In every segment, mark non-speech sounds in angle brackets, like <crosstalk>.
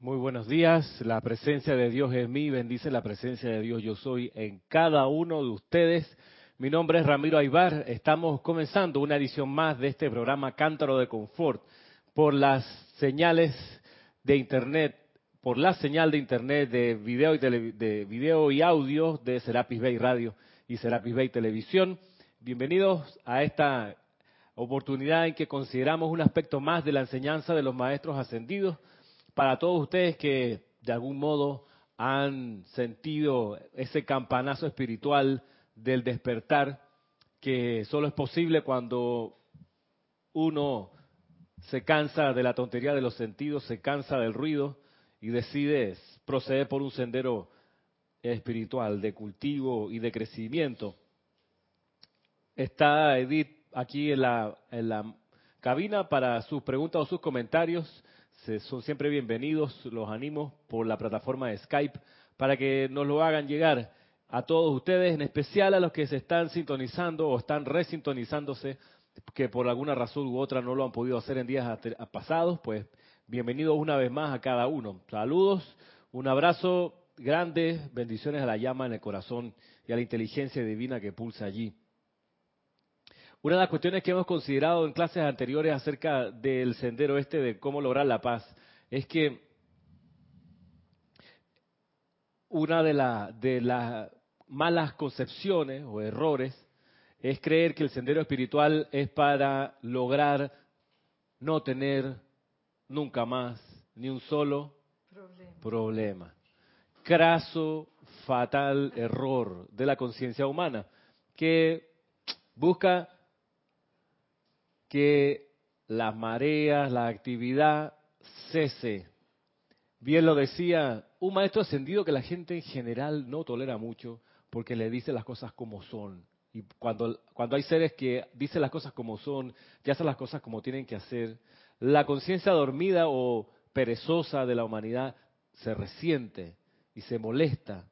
Muy buenos días, la presencia de Dios es mí, bendice la presencia de Dios. Yo soy en cada uno de ustedes. Mi nombre es Ramiro Aybar, estamos comenzando una edición más de este programa Cántaro de Confort por las señales de Internet, por la señal de Internet de video y, de video y audio de Serapis Bay Radio y Serapis Bay Televisión. Bienvenidos a esta oportunidad en que consideramos un aspecto más de la enseñanza de los maestros ascendidos para todos ustedes que de algún modo han sentido ese campanazo espiritual del despertar que solo es posible cuando uno se cansa de la tontería de los sentidos, se cansa del ruido y decide proceder por un sendero espiritual de cultivo y de crecimiento. Está Edith aquí en la, cabina para sus preguntas o sus comentarios son siempre bienvenidos, los animo por la plataforma de Skype para que nos lo hagan llegar a todos ustedes, en especial a los que se están sintonizando o están resintonizándose, que por alguna razón u otra no lo han podido hacer en días pasados, pues bienvenidos una vez más a cada uno. Saludos, un abrazo grande, bendiciones a la llama en el corazón y a la inteligencia divina que pulsa allí. Una de las cuestiones que hemos considerado en clases anteriores acerca del sendero este de cómo lograr la paz es que una de, de las malas concepciones o errores es creer que el sendero espiritual es para lograr no tener nunca más ni un solo problema. problema. Craso, fatal error de la conciencia humana que busca que las mareas, la actividad cese. Bien lo decía un maestro ascendido que la gente en general no tolera mucho porque le dice las cosas como son. Y cuando, cuando hay seres que dicen las cosas como son, que hacen las cosas como tienen que hacer, la conciencia dormida o perezosa de la humanidad se resiente y se molesta.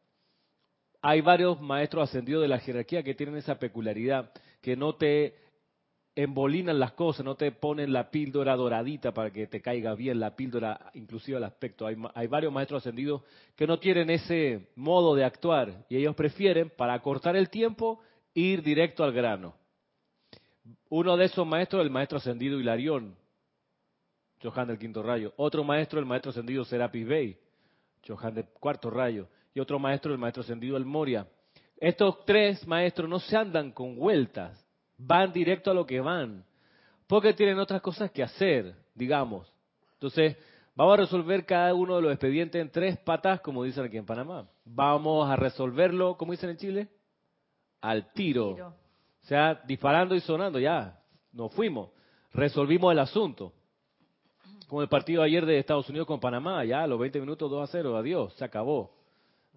Hay varios maestros ascendidos de la jerarquía que tienen esa peculiaridad, que no te embolinan las cosas, no te ponen la píldora doradita para que te caiga bien la píldora, inclusive al aspecto. Hay, hay, varios maestros ascendidos que no tienen ese modo de actuar y ellos prefieren, para cortar el tiempo, ir directo al grano. Uno de esos maestros, el maestro ascendido Hilarión, Johan del quinto rayo. Otro maestro, el maestro ascendido Serapis Bey, Johan del cuarto rayo. Y otro maestro, el maestro ascendido El Moria. Estos tres maestros no se andan con vueltas van directo a lo que van, porque tienen otras cosas que hacer, digamos. Entonces, vamos a resolver cada uno de los expedientes en tres patas, como dicen aquí en Panamá. Vamos a resolverlo, como dicen en Chile, al tiro. O sea, disparando y sonando, ya, nos fuimos. Resolvimos el asunto. Como el partido ayer de Estados Unidos con Panamá, ya, los 20 minutos 2 a 0, adiós, se acabó.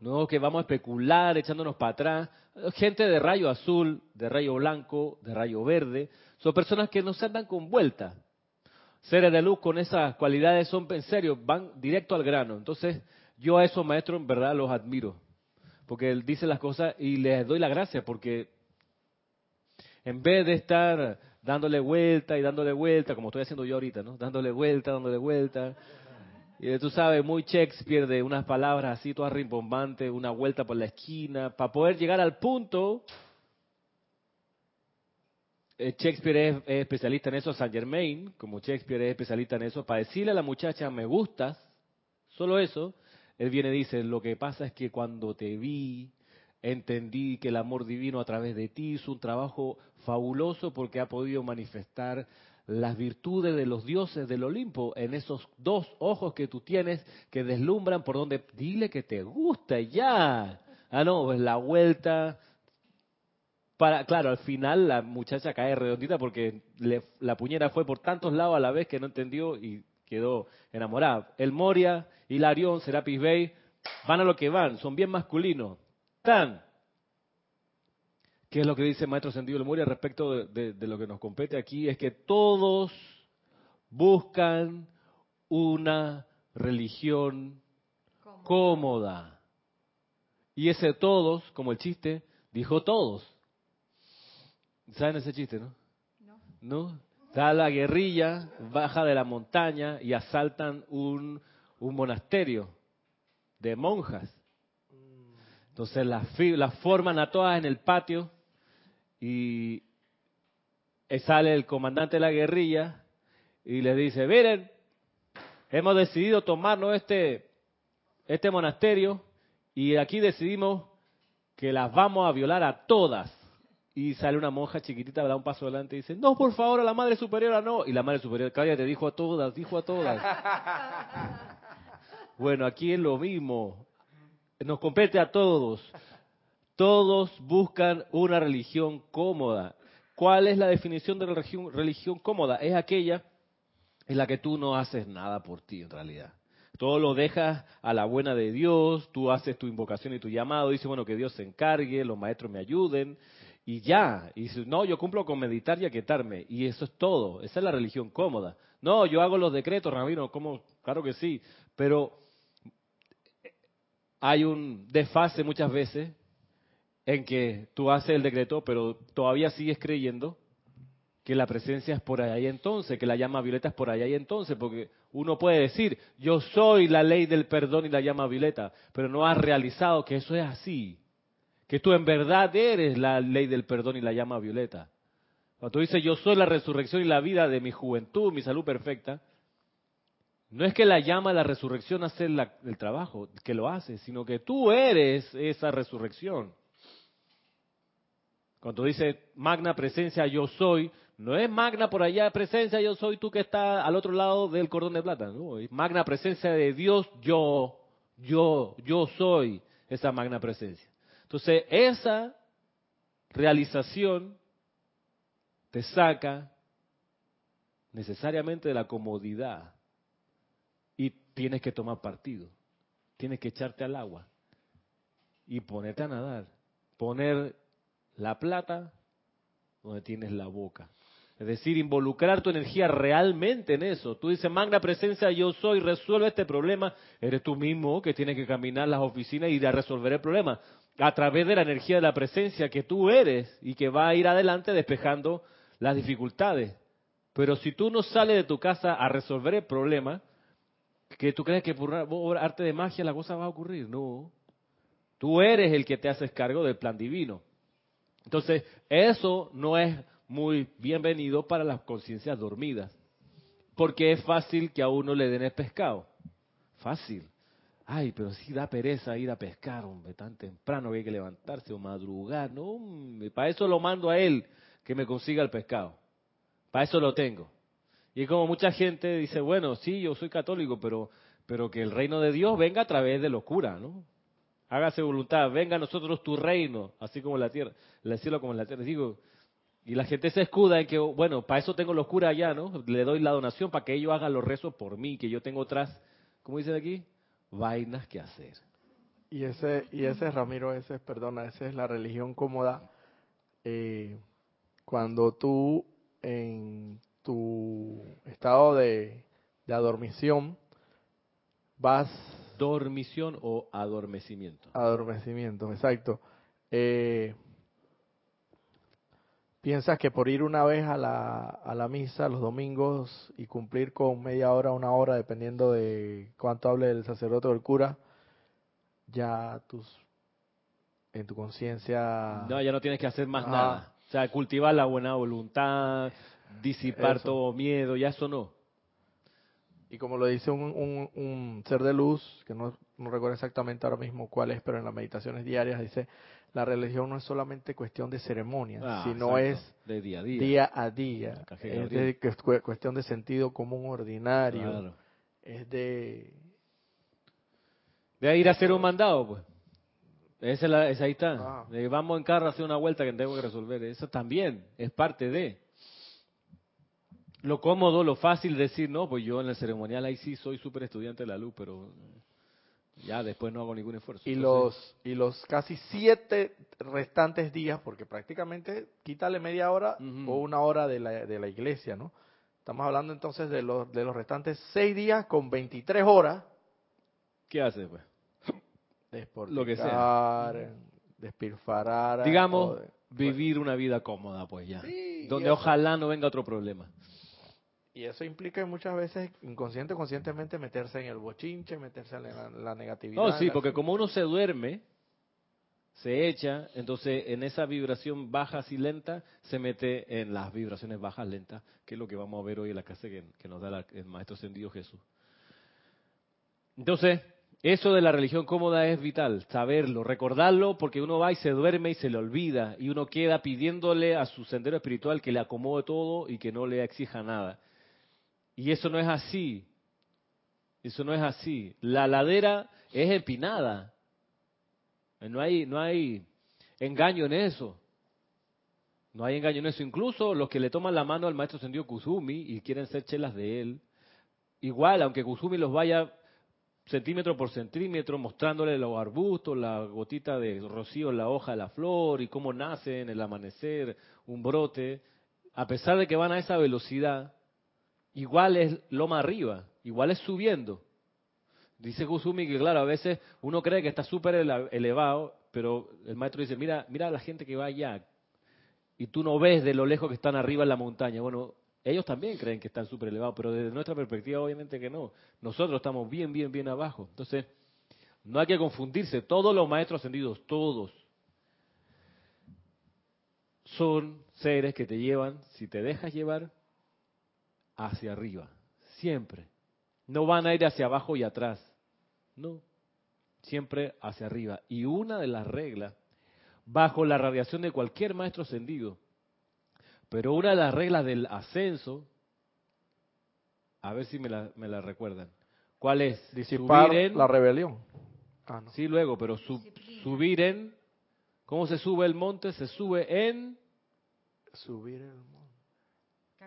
No que vamos a especular echándonos para atrás. Gente de rayo azul, de rayo blanco, de rayo verde, son personas que no se andan con vuelta. Seres de luz con esas cualidades son en serio, van directo al grano. Entonces, yo a esos maestros en verdad los admiro. Porque él dice las cosas y les doy la gracia porque en vez de estar dándole vuelta y dándole vuelta, como estoy haciendo yo ahorita, ¿no? Dándole vuelta, dándole vuelta, y tú sabes, muy Shakespeare de unas palabras así todas rimbombantes, una vuelta por la esquina, para poder llegar al punto. Eh, Shakespeare es, especialista en eso, Saint Germain, como Shakespeare es especialista en eso, para decirle a la muchacha, me gustas, solo eso, él viene y dice, lo que pasa es que cuando te vi, entendí que el amor divino a través de ti hizo un trabajo fabuloso porque ha podido manifestar las virtudes de los dioses del Olimpo en esos dos ojos que tú tienes que deslumbran por donde dile que te gusta ya. Ah, no, pues la vuelta para claro, al final la muchacha cae redondita porque la puñera fue por tantos lados a la vez que no entendió y quedó enamorada. El Moria, Hilarión, Serapis Bey van a lo que van, son bien masculinos. Tan ¿Qué es lo que dice el Maestro Sentido del respecto de, lo que nos compete aquí? Es que todos buscan una religión cómoda. Y ese todos, como el chiste, dijo todos. ¿Saben ese chiste, no? No. ¿No? Está la guerrilla, baja de la montaña y asaltan un un monasterio de monjas. Entonces las, las forman a todas en el patio y sale el comandante de la guerrilla y les dice, miren, hemos decidido tomarnos este, este monasterio y aquí decidimos que las vamos a violar a todas. Y sale una monja chiquitita, da un paso adelante y dice, no, por favor, a la madre superiora no. Y la madre superiora, cállate, dijo a todas, dijo a todas. <laughs> bueno, aquí es lo mismo. Nos compete a todos. Todos buscan una religión cómoda. ¿Cuál es la definición de la religión, religión cómoda? Es aquella en la que tú no haces nada por ti en realidad. Todo lo dejas a la buena de Dios, tú haces tu invocación y tu llamado, dices, bueno, que Dios se encargue, los maestros me ayuden, y ya. Y no, yo cumplo con meditar y aquietarme, y eso es todo. Esa es la religión cómoda. No, yo hago los decretos, Rabino, como, claro que sí, pero hay un desfase muchas veces en que tú haces el decreto, pero todavía sigues creyendo que la presencia es por allá y entonces, que la llama violeta es por allá y entonces, porque uno puede decir, yo soy la ley del perdón y la llama violeta, pero no has realizado que eso es así, que tú en verdad eres la ley del perdón y la llama violeta. Cuando tú dices, yo soy la resurrección y la vida de mi juventud, mi salud perfecta, no es que la llama la resurrección hace el trabajo, que lo hace, sino que tú eres esa resurrección. Cuando dice magna presencia yo soy, no es magna por allá presencia, yo soy tú que está al otro lado del cordón de plata. No, es magna presencia de Dios, yo, yo, yo soy esa magna presencia. Entonces, esa realización te saca necesariamente de la comodidad y tienes que tomar partido. Tienes que echarte al agua y ponerte a nadar. Poner la plata donde tienes la boca. Es decir, involucrar tu energía realmente en eso. Tú dices, magna presencia, yo soy, resuelve este problema. Eres tú mismo que tienes que caminar las oficinas y a resolver el problema. A través de la energía de la presencia que tú eres y que va a ir adelante despejando las dificultades. Pero si tú no sales de tu casa a resolver el problema, que tú crees que por arte de magia la cosa va a ocurrir. No. Tú eres el que te haces cargo del plan divino. Entonces, eso no es muy bienvenido para las conciencias dormidas. Porque es fácil que a uno le den el pescado. Fácil. Ay, pero si da pereza ir a pescar, hombre, tan temprano que hay que levantarse o madrugar. No, para eso lo mando a él que me consiga el pescado. Para eso lo tengo. Y como mucha gente dice, bueno, sí, yo soy católico, pero, pero que el reino de Dios venga a través de locura, ¿no? Hágase voluntad, venga a nosotros tu reino, así como en la tierra, el cielo como en la tierra. Digo, y la gente se escuda en que, bueno, para eso tengo los curas allá, ¿no? Le doy la donación para que ellos hagan los rezos por mí, que yo tengo otras, ¿cómo dicen aquí? Vainas que hacer. Y ese, y ese Ramiro, ese, perdona, esa es la religión cómoda. Eh, cuando tú en tu estado de, de adormición vas... Dormición o adormecimiento. Adormecimiento, exacto. Eh, ¿Piensas que por ir una vez a la, a la misa los domingos y cumplir con media hora, una hora, dependiendo de cuánto hable el sacerdote o el cura, ya tus en tu conciencia... No, ya no tienes que hacer más nada. O sea, cultivar la buena voluntad, disipar todo miedo, ya eso no. Y como lo dice un, un, un ser de luz, que no, no recuerdo exactamente ahora mismo cuál es, pero en las meditaciones diarias dice, la religión no es solamente cuestión de ceremonia, ah, sino es de día a día, día, a día. es de cuestión de sentido común ordinario. Es de... De ir a hacer un mandado, pues. Esa, es ahí está. Ah. vamos en carro a hacer una vuelta que tengo que resolver. Eso también es parte de. Lo cómodo, lo fácil decir, no, pues yo en el ceremonial ahí sí soy súper estudiante de la luz, pero ya después no hago ningún esfuerzo. Y los y los casi siete restantes días, porque prácticamente quítale media hora o una hora de la, de la iglesia, ¿no? Estamos hablando entonces de los de los restantes seis días con 23 horas. ¿Qué haces, pues? Lo que sea. Despilfarar. Digamos, vivir una vida cómoda, pues ya. donde ojalá no venga otro problema. Y eso implica muchas veces inconsciente conscientemente meterse en el bochinche, meterse en la, la negatividad. No, sí, porque como uno se duerme, se echa, entonces en esa vibración baja y lenta se mete en las vibraciones bajas lentas, que es lo que vamos a ver hoy en la clase que, que nos da la- el Maestro Ascendido Jesús. Entonces, eso de la religión cómoda es vital, saberlo, recordarlo, porque uno va y se duerme y se le olvida, y uno queda pidiéndole a su sendero espiritual que le acomode todo y que no le exija nada. Y eso no es así. Eso no es así. La ladera es empinada. No hay, no hay engaño en eso. No hay engaño en eso. Incluso los que le toman la mano al maestro Sendio Kusumi y quieren ser chelas de él, igual, aunque Kusumi los vaya centímetro por centímetro, mostrándole los arbustos, la gotita de rocío en la hoja de la flor y cómo nace en el amanecer un brote, a pesar de que van a esa velocidad, igual es loma arriba, igual es subiendo. Dice Kusumi que, claro, a veces uno cree que está súper ele- elevado, pero el maestro dice, mira, mira a la gente que va allá, y tú no ves de lo lejos que están arriba en la montaña. Bueno, ellos también creen que están súper elevados, pero desde nuestra perspectiva obviamente que no. Nosotros estamos bien, bien, bien abajo. Entonces, no hay que confundirse. Todos los maestros ascendidos, todos, son seres que te llevan, si te dejas llevar, hacia arriba. Siempre. No van a ir hacia abajo y atrás. No. Siempre hacia arriba. Y una de las reglas, bajo la radiación de cualquier maestro ascendido, pero una de las reglas del ascenso, a ver si me la, me la recuerdan. ¿Cuál es? disipar Subir en- la rebelión. Ah, no. Sí, luego, pero subir en... ¿Cómo se sube el monte? Se sube en... Subir el monte.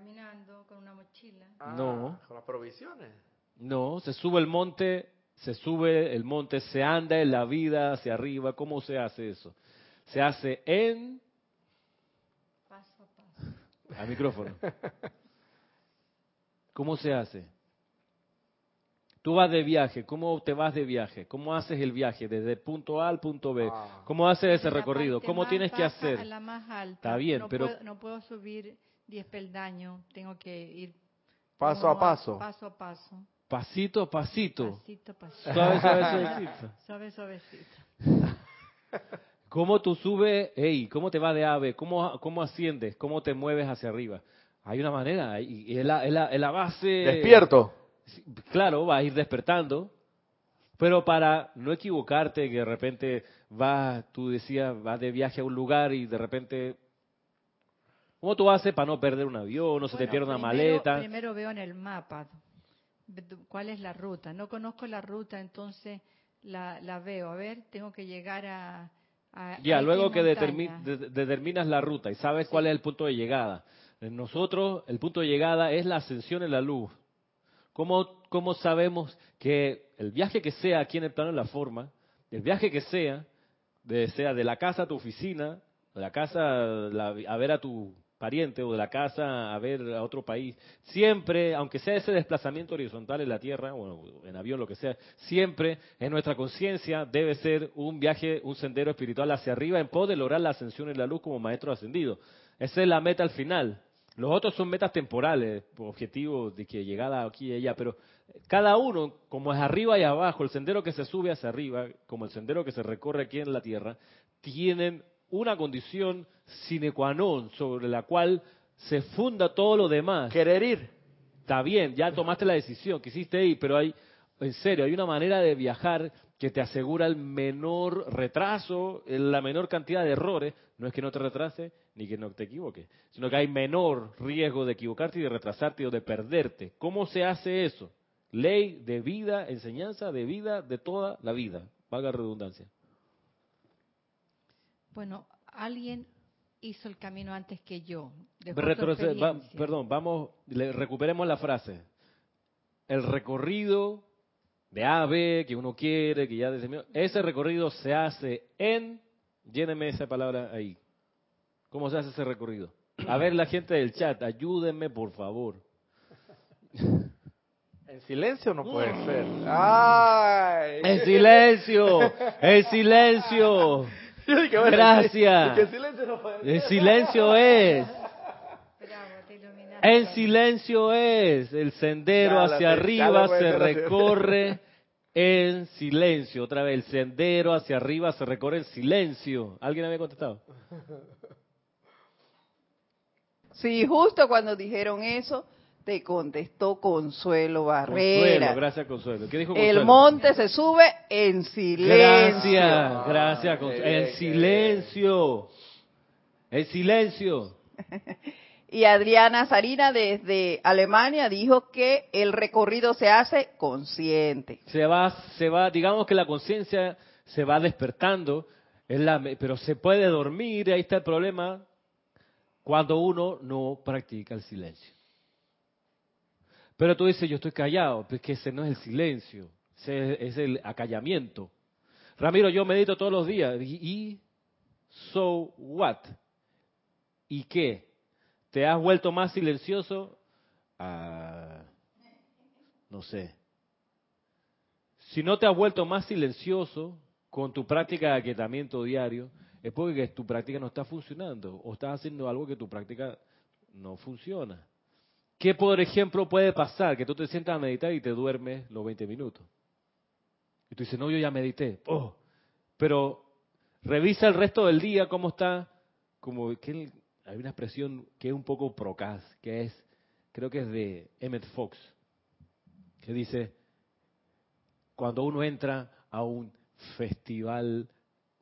Caminando con una mochila. No. Con las provisiones. No, se sube el monte, se sube el monte, se anda en la vida hacia arriba. ¿Cómo se hace eso? Se hace en... Paso a paso. Al micrófono. <laughs> ¿Cómo se hace? Tú vas de viaje, ¿cómo te vas de viaje? ¿Cómo haces el viaje desde punto A al punto B? Ah. ¿Cómo haces ese recorrido? ¿Cómo tienes que hacer? A la más alta. Está bien, no pero- Puedo, no puedo subir 10 peldaños, tengo que ir... Paso a paso. Paso a paso. Pasito a pasito. Pasito a pasito. Suave, suave, suavecito. <laughs> Suave, suavecito. <laughs> ¿Cómo tú subes? Ey, ¿cómo te va de ave? ¿Cómo, ¿Cómo asciendes? ¿Cómo te mueves hacia arriba? Hay una manera, y es la, es la- es la base... Despierto. Claro, vas a ir despertando, pero para no equivocarte, que de repente vas, tú decías, vas de viaje a un lugar y de repente, ¿cómo tú haces para no perder un avión, no se te pierde una primero- maleta? Primero veo en el mapa cuál es la ruta. No conozco la ruta, entonces la, la veo. A ver, tengo que llegar a... a Ya, luego que de- determinas la ruta y sabes cuál es el punto de llegada. En nosotros, el punto de llegada es la ascensión en la luz. ¿Cómo, ¿Cómo sabemos que el viaje que sea aquí en el plano de la forma, el viaje que sea, de, sea de la casa a tu oficina, de la casa la- a ver a tu pariente o de la casa a ver a otro país, siempre, aunque sea ese desplazamiento horizontal en la Tierra, o en avión, lo que sea, siempre en nuestra conciencia debe ser un viaje, un sendero espiritual hacia arriba en pos de lograr la ascensión en la luz como maestro ascendido. Esa es la meta al final. Los otros son metas temporales, objetivos de que llegada aquí y allá, pero cada uno, como es arriba y abajo, el sendero que se sube hacia arriba, como el sendero que se recorre aquí en la tierra, tienen una condición sine qua non sobre la cual se funda todo lo demás. Querer ir. Está bien, ya tomaste la decisión, quisiste ir, pero hay, en serio, hay una manera de viajar que te asegura el menor retraso, la menor cantidad de errores. No es que no te retrase ni que no te equivoques, sino que hay menor riesgo de equivocarte y de retrasarte o de perderte. ¿Cómo se hace eso? Ley de vida, enseñanza de vida de toda la vida. Valga la redundancia. Bueno, alguien hizo el camino antes que yo. va- perdón, vamos, le- recuperemos la frase. El recorrido de A a B que uno quiere, que ya determinó, ese recorrido se hace en, lléneme esa palabra ahí. ¿Cómo se hace ese recorrido? A ver la gente del chat, ayúdenme por favor. En silencio no puede ser. ¡Ay! ¡El silencio! ¡El silencio! <laughs> Yo dije, bueno, Gracias. dije, en silencio no puede ¡El silencio es! Bravo, te. En silencio es. El sendero Ya hacia arriba se hacer recorre <laughs> en silencio. Otra vez, el sendero hacia arriba se recorre en silencio. ¿Alguien había contestado? <laughs> Sí, justo cuando dijeron eso, te contestó Consuelo Consuelo, Barrera. gracias Consuelo. ¿Qué dijo Consuelo? El monte se sube en silencio. Gracias, gracias. Consuelo. En silencio. En silencio. <laughs> Y Adriana Sarina desde Alemania dijo que el recorrido se hace consciente. Se va, se va, digamos que la conciencia se va despertando, es la, pero se puede dormir, ahí está el problema, cuando uno no practica el silencio. Pero tú dices, yo estoy callado, pues que ese no es el silencio, ese es el acallamiento. Ramiro, yo medito todos los días, y, y so what? ¿Y qué? ¿Te has vuelto más silencioso? Ah, no sé. Si no te has vuelto más silencioso con tu práctica de aquietamiento diario, es porque tu práctica no está funcionando o estás haciendo algo que tu práctica no funciona. ¿Qué, por ejemplo, puede pasar? Que tú te sientas a meditar y te duermes los 20 minutos. Y tú dices, no, yo ya medité. Oh, pero revisa el resto del día cómo está. Como que hay una expresión que es un poco procaz, que es, creo que es de Emmett Fox, que dice, cuando uno entra a un festival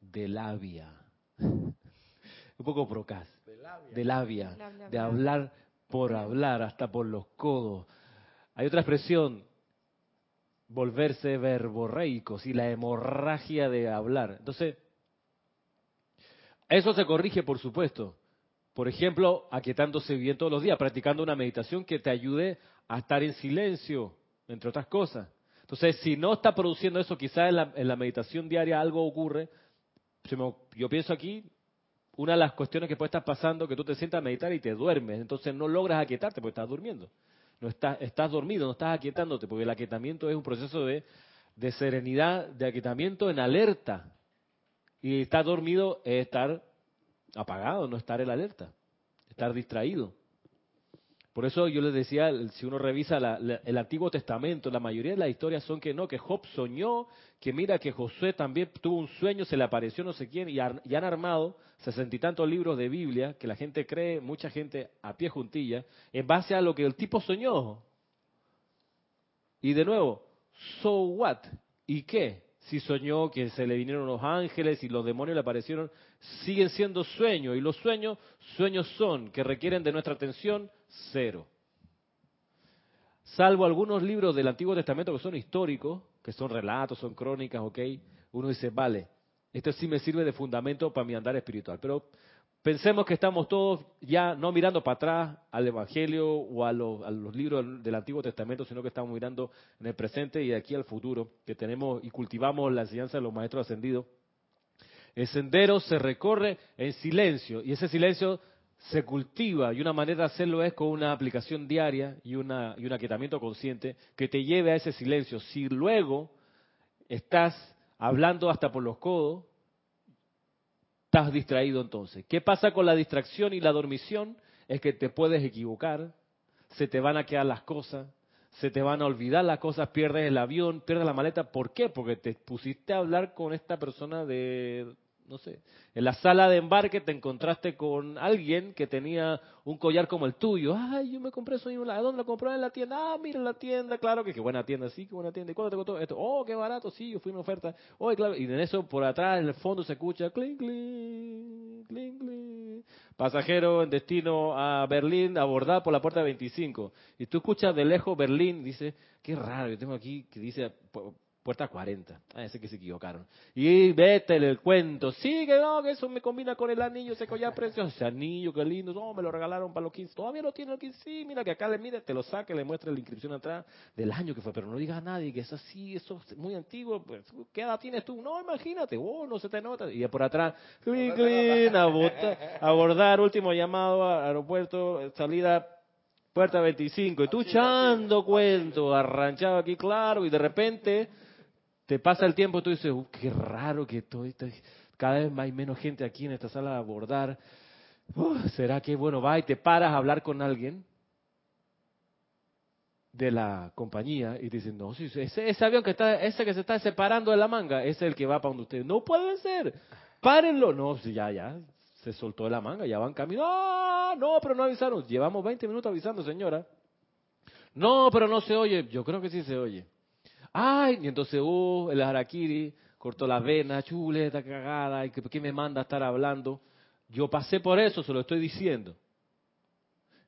de labia, <laughs> un poco procaz, de labia, Bla, bla, de bla. hablar por hablar, hasta por los codos. Hay otra expresión, volverse verborreicos y la hemorragia de hablar. Entonces, eso se corrige, por supuesto. Por ejemplo, aquietándose bien todos los días, practicando una meditación que te ayude a estar en silencio, entre otras cosas. Entonces, si no está produciendo eso, quizás en la, meditación diaria algo ocurre. Yo pienso aquí, una de las cuestiones que puede estar pasando, que tú te sientas a meditar y te duermes, entonces no logras aquietarte porque estás durmiendo. No estás, estás dormido, no estás aquietándote, porque el aquietamiento es un proceso de, de serenidad, de aquietamiento en alerta. Y estar dormido es estar apagado, no estar en alerta, estar distraído. Por eso yo les decía, si uno revisa la- el Antiguo Testamento, la mayoría de las historias son que no, que Job soñó, que mira que Josué también tuvo un sueño, se le apareció no sé quién, y, y han armado sesenta y tantos libros de Biblia que la gente cree, mucha gente a pie juntilla, en base a lo que el tipo soñó. Y de nuevo, so what? ¿Y qué? Si soñó que se le vinieron los ángeles y los demonios le aparecieron, siguen siendo sueños. Y los sueños, sueños son que requieren de nuestra atención cero. Salvo algunos libros del Antiguo Testamento que son históricos, que son relatos, son crónicas, ok. Uno dice, vale, esto sí me sirve de fundamento para mi andar espiritual. Pero pensemos que estamos todos ya no mirando para atrás al Evangelio o a los, libros del Antiguo Testamento, sino que estamos mirando en el presente y de aquí al futuro, que tenemos y cultivamos la enseñanza de los maestros ascendidos. El sendero se recorre en silencio y ese silencio se cultiva y una manera de hacerlo es con una aplicación diaria y, una, y un aquietamiento consciente que te lleve a ese silencio. Si luego estás hablando hasta por los codos, estás distraído entonces. ¿Qué pasa con la distracción y la dormición? Es que te puedes equivocar, se te van a quedar las cosas, se te van a olvidar las cosas, pierdes el avión, pierdes la maleta. ¿Por qué? Porque te pusiste a hablar con esta persona de, no sé, en la sala de embarque te encontraste con alguien que tenía un collar como el tuyo. Ay, yo me compré eso. ¿A dónde lo compré? En la tienda. Ah, mira la tienda, claro que qué buena tienda, sí, qué buena tienda. ¿Y cuánto te costó esto? Oh, qué barato, sí, yo fui una oferta. Oh, claro. Y en eso, por atrás, en el fondo se escucha clink, clink, clink, clink. Pasajero en destino a Berlín, abordar por la puerta 25. Y tú escuchas de lejos Berlín, dice, qué raro, yo tengo aquí que dice puerta 40. Ah, ese que se equivocaron. Y vete el cuento. Sí, que no, que eso me combina con el anillo, ese collar precioso. Ese anillo, qué lindo. No, me lo regalaron para los 15. Todavía lo tiene el 15. Sí, mira que acá le mire, te lo saque, le muestra la inscripción atrás del año que fue. Pero no digas a nadie que es así, eso es muy antiguo. Pues, ¿Qué edad tienes tú? No, imagínate. Oh, no se te nota. Y por atrás, clin, abota- abordar, último llamado a aeropuerto, salida puerta 25. Y tú echando cuento, arranchado aquí, claro, y de repente te pasa el tiempo y tú dices, "Uh, qué raro que todo esto- cada vez hay menos gente aquí en esta sala de abordar. Uh, ¿Será que, bueno, va y te paras a hablar con alguien de la compañía y dicen, no, sí, ese, avión que está, ese que se está separando de la manga, es el que va para donde ustedes. No puede ser, párenlo. No, ya, ya, se soltó de la manga, ya van camino. ¡Ah! No, pero no avisaron. Llevamos 20 minutos avisando, señora. No, pero no se oye. Yo creo que sí se oye. Ay, y entonces, uh, el harakiri cortó la vena, chuleta cagada, y que, ¿qué me manda a estar hablando? Yo pasé por eso, se lo estoy diciendo.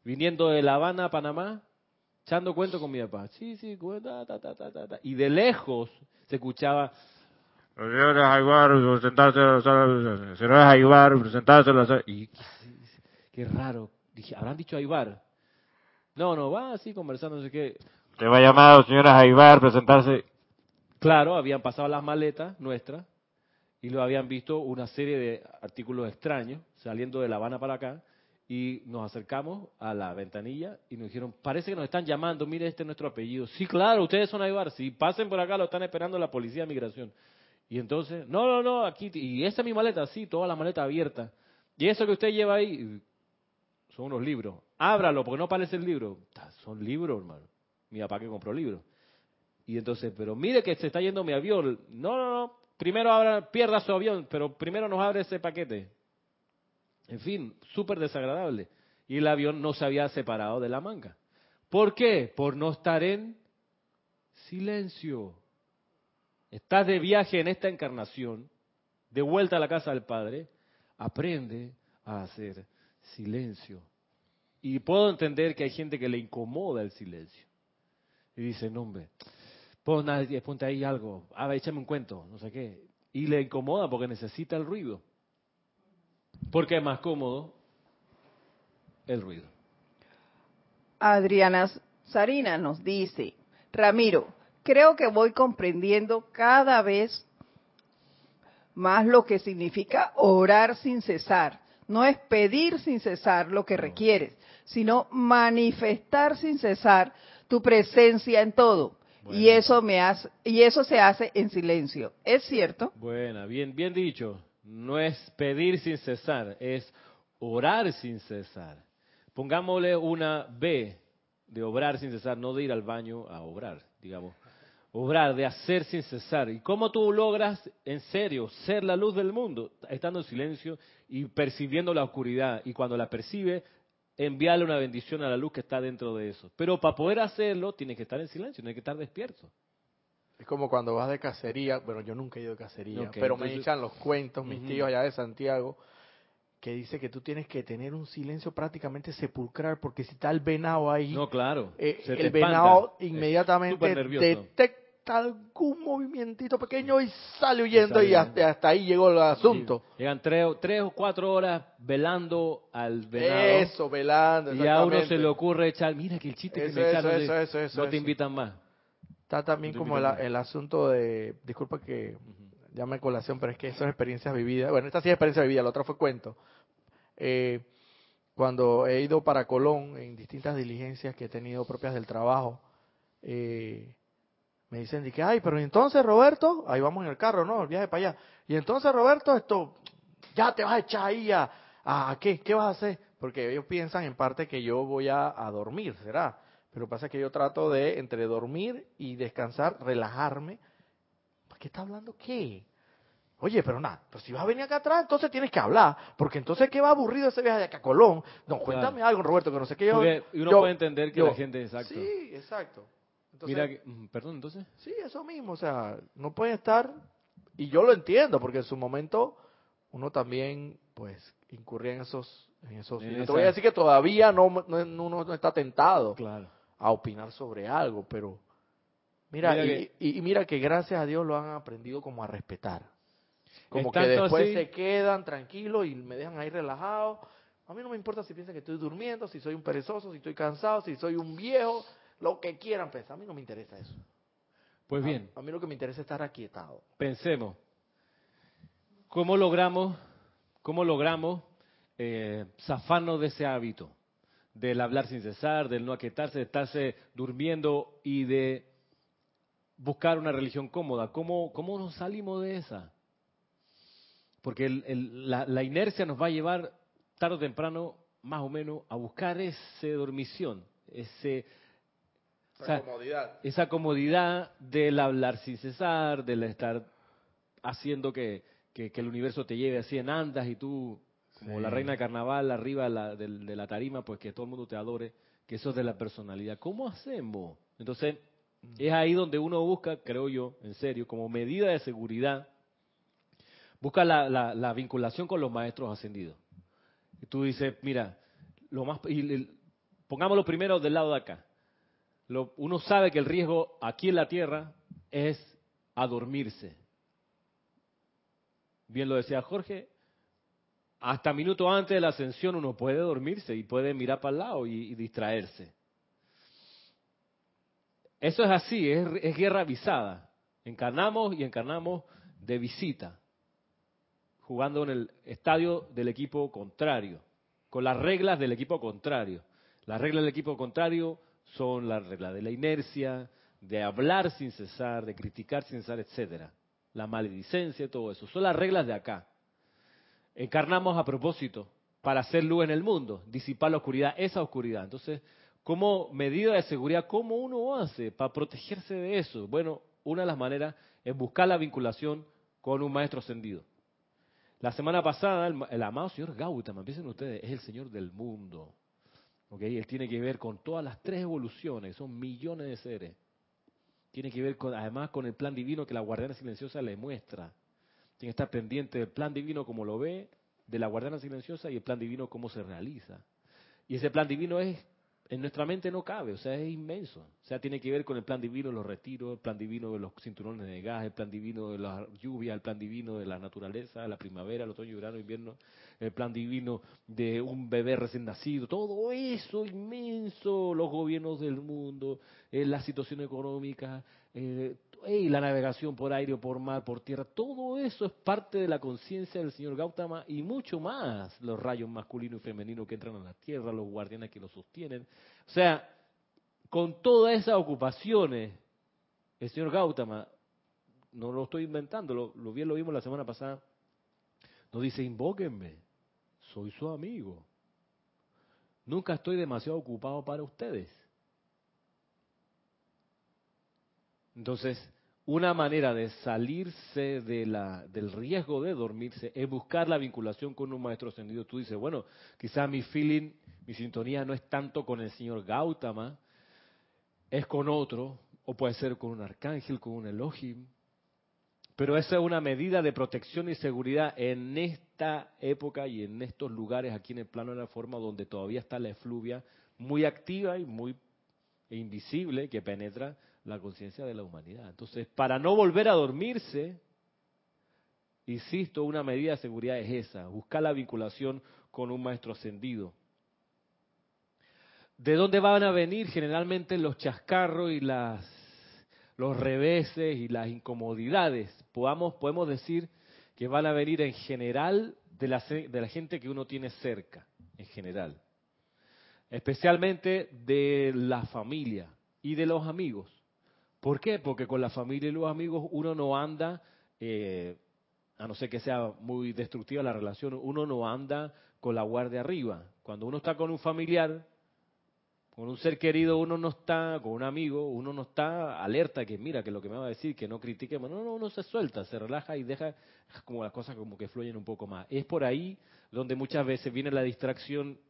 Viniendo de La Habana a Panamá, echando cuento con mi papá. Sí, sí, cuenta, ta, ta, ta, ta, ta. Y de lejos se escuchaba, señora Aybar, presentarse, señora Aybar, presentarse. Y qué raro. Dije, ¿habrán dicho Aybar? No, no, va así conversando, no sé qué. Te va llamado, señora Aybar, presentarse. Claro, habían pasado las maletas nuestras y lo habían visto una serie de artículos extraños saliendo de La Habana para acá y nos acercamos a la ventanilla y nos dijeron, parece que nos están llamando, mire, este es nuestro apellido. Sí, claro, ustedes son Aybar, sí, pasen por acá, lo están esperando la policía de migración. Y entonces, no, no, no, aquí, y esa es mi maleta, sí, toda la maleta abierta. Y eso que usted lleva ahí, son unos libros. Ábralo, porque no parece el libro. Son libros, hermano. Mi papá que compró libros. Y entonces, pero mire que se está yendo mi avión. No, no, no. Primero abra, pierda su avión, pero primero nos abre ese paquete. En fin, súper desagradable. Y el avión no se había separado de la manga. ¿Por qué? Por no estar en silencio. Estás de viaje en esta encarnación, de vuelta a la casa del Padre, aprende a hacer silencio. Y puedo entender que hay gente que le incomoda el silencio. Y dice, no hombre, pon, ponte ahí algo, a ver, échame un cuento, no sé qué. Y le incomoda porque necesita el ruido. Porque es más cómodo el ruido. Adriana Sarina nos dice, Ramiro, creo que voy comprendiendo cada vez más lo que significa orar sin cesar. No es pedir sin cesar lo que requieres, sino manifestar sin cesar tu presencia en todo. Y eso me hace y eso se hace en silencio. ¿Es cierto? Buena, bien bien dicho. No es pedir sin cesar, es orar sin cesar. Pongámosle una B de obrar sin cesar, no de ir al baño a obrar, digamos. Obrar, de hacer sin cesar. ¿Y cómo tú logras, en serio, ser la luz del mundo? Estando en silencio y percibiendo la oscuridad. Y cuando la percibe, enviarle una bendición a la luz que está dentro de eso. Pero para poder hacerlo, tienes que estar en silencio, tienes que estar despierto. Es como cuando vas de cacería, bueno, yo nunca he ido de cacería, pero me echan los cuentos, mis tíos allá de Santiago, que dice que tú tienes que tener un silencio prácticamente sepulcral, porque si está el venado ahí, no, claro, eh, el venado inmediatamente detecta algún movimientito pequeño y sale huyendo y, hasta, ahí llegó el asunto. Llegan tres, tres, o cuatro horas velando al venado. Eso, velando. Y a uno se le ocurre echar, mira que el chiste que me echaron, no te invitan más. Está también como el, asunto de, disculpa que llame colación, pero es que son experiencias vividas. Bueno, esta sí es experiencia vivida, la otra fue cuento. Eh, cuando he ido para Colón en distintas diligencias que he tenido propias del trabajo, eh, me dicen, que, ay, pero entonces Roberto, ahí vamos en el carro, ¿no? El viaje para allá. Y entonces Roberto, esto, ya te vas a echar ahí a, a ¿qué? ¿Qué vas a hacer? Porque ellos piensan en parte que yo voy a, dormir, ¿será? Pero pasa que yo trato de, entre dormir y descansar, relajarme. ¿Para qué está hablando qué? Oye, pero nada, pues si vas a venir acá atrás, entonces tienes que hablar, porque entonces qué va aburrido ese viaje de acá a Colón. No, cuéntame algo, Roberto, que no sé qué yo. Porque uno puede entender que la gente, exacto. Sí, exacto. Mira, mm, perdón, entonces. Sí, eso mismo, o sea, no puede estar, y yo lo entiendo, porque en su momento uno también, pues, incurría en esos... En esos te voy a decir que todavía no, uno no está tentado claro. a opinar sobre algo, pero... Mira, y, y, mira que gracias a Dios lo han aprendido como a respetar. Como que después se quedan tranquilos y me dejan ahí relajado. A mí no me importa si piensan que estoy durmiendo, si soy un perezoso, si estoy cansado, si soy un viejo, lo que quieran pensar. A mí no me interesa eso. Pues bien. A, mí lo que me interesa es estar aquietado. Pensemos. ¿Cómo logramos, cómo logramos eh, zafarnos de ese hábito? Del hablar sin cesar, del no aquietarse, de estarse durmiendo y de buscar una religión cómoda. ¿Cómo, cómo nos salimos de esa? Porque la, la inercia nos va a llevar tarde o temprano, más o menos, a buscar esa dormición, ese O sea, comodidad. esa comodidad del hablar sin cesar, del estar haciendo que, que- que el universo te lleve así en andas y tú, como Sí. la reina de carnaval arriba de la, del- de la tarima, pues que todo el mundo te adore, que eso es de la personalidad. ¿Cómo hacemos? Entonces, es ahí donde uno busca, creo yo, en serio, como medida de seguridad, busca la, la- la vinculación con los maestros ascendidos. Y tú dices, mira, lo más, y el- pongámoslo primero del lado de acá. Uno sabe que el riesgo aquí en la tierra es a dormirse. Bien lo decía Jorge, hasta minuto antes de la ascensión uno puede dormirse y puede mirar para el lado y, y distraerse. Eso es así, es, es guerra avisada. Encarnamos y encarnamos de visita, jugando en el estadio del equipo contrario, con las reglas del equipo contrario. Las reglas del equipo contrario son las reglas de la inercia, de hablar sin cesar, de criticar sin cesar, etcétera. La maledicencia, todo eso. Son las reglas de acá. Encarnamos a propósito para hacer luz en el mundo, disipar la oscuridad, esa oscuridad. Entonces, como medida de seguridad, ¿cómo uno hace para protegerse de eso? Bueno, una de las maneras es buscar la vinculación con un maestro ascendido. La semana pasada, el, el amado señor Gautama, empiecen ustedes, es el señor del mundo. ¿Ok? Él tiene que ver con todas las tres evoluciones, son millones de seres. Tiene que ver con, además con el plan divino que la guardiana silenciosa le muestra. Tiene que estar pendiente del plan divino como lo ve, de la guardiana silenciosa y el plan divino cómo se realiza. Y ese plan divino es, en nuestra mente no cabe, o sea, es inmenso. O sea, tiene que ver con el plan divino de los retiros, el plan divino de los cinturones de gas, el plan divino de la lluvia, el plan divino de la naturaleza, la primavera, el otoño, verano, invierno, el plan divino de un bebé recién nacido, todo eso inmenso, los gobiernos del mundo, la situación económica, eh, ey, la navegación por aire, por mar, por tierra, todo eso es parte de la conciencia del señor Gautama y mucho más, los rayos masculino y femenino que entran a la tierra, los guardianes que lo sostienen. O sea, con todas esas ocupaciones, el señor Gautama, no lo estoy inventando, lo, lo bien lo vimos la semana pasada, nos dice, invóquenme, soy su amigo. Nunca estoy demasiado ocupado para ustedes. Entonces, una manera de salirse de la, del riesgo de dormirse es buscar la vinculación con un maestro ascendido. Tú dices, bueno, quizás mi feeling, mi sintonía no es tanto con el señor Gautama, es con otro, o puede ser con un arcángel, con un Elohim. Pero esa es una medida de protección y seguridad en esta época y en estos lugares aquí en el plano de la forma donde todavía está la efluvia muy activa y muy invisible que penetra la conciencia de la humanidad. Entonces, para no volver a dormirse, insisto, una medida de seguridad es esa, buscar la vinculación con un maestro ascendido. ¿De dónde van a venir generalmente los chascarros y las, los reveses y las incomodidades? Podamos, podemos decir que van a venir en general de la, de la gente que uno tiene cerca, en general. Especialmente de la familia y de los amigos. ¿Por qué? Porque con la familia y los amigos uno no anda, eh, a no ser que sea muy destructiva la relación, uno no anda con la guardia arriba. Cuando uno está con un familiar, con un ser querido, uno no está, con un amigo, uno no está alerta que mira que lo que me va a decir, que no critique, no, no, uno se suelta, se relaja y deja como las cosas como que fluyen un poco más. Es por ahí donde muchas veces viene la distracción,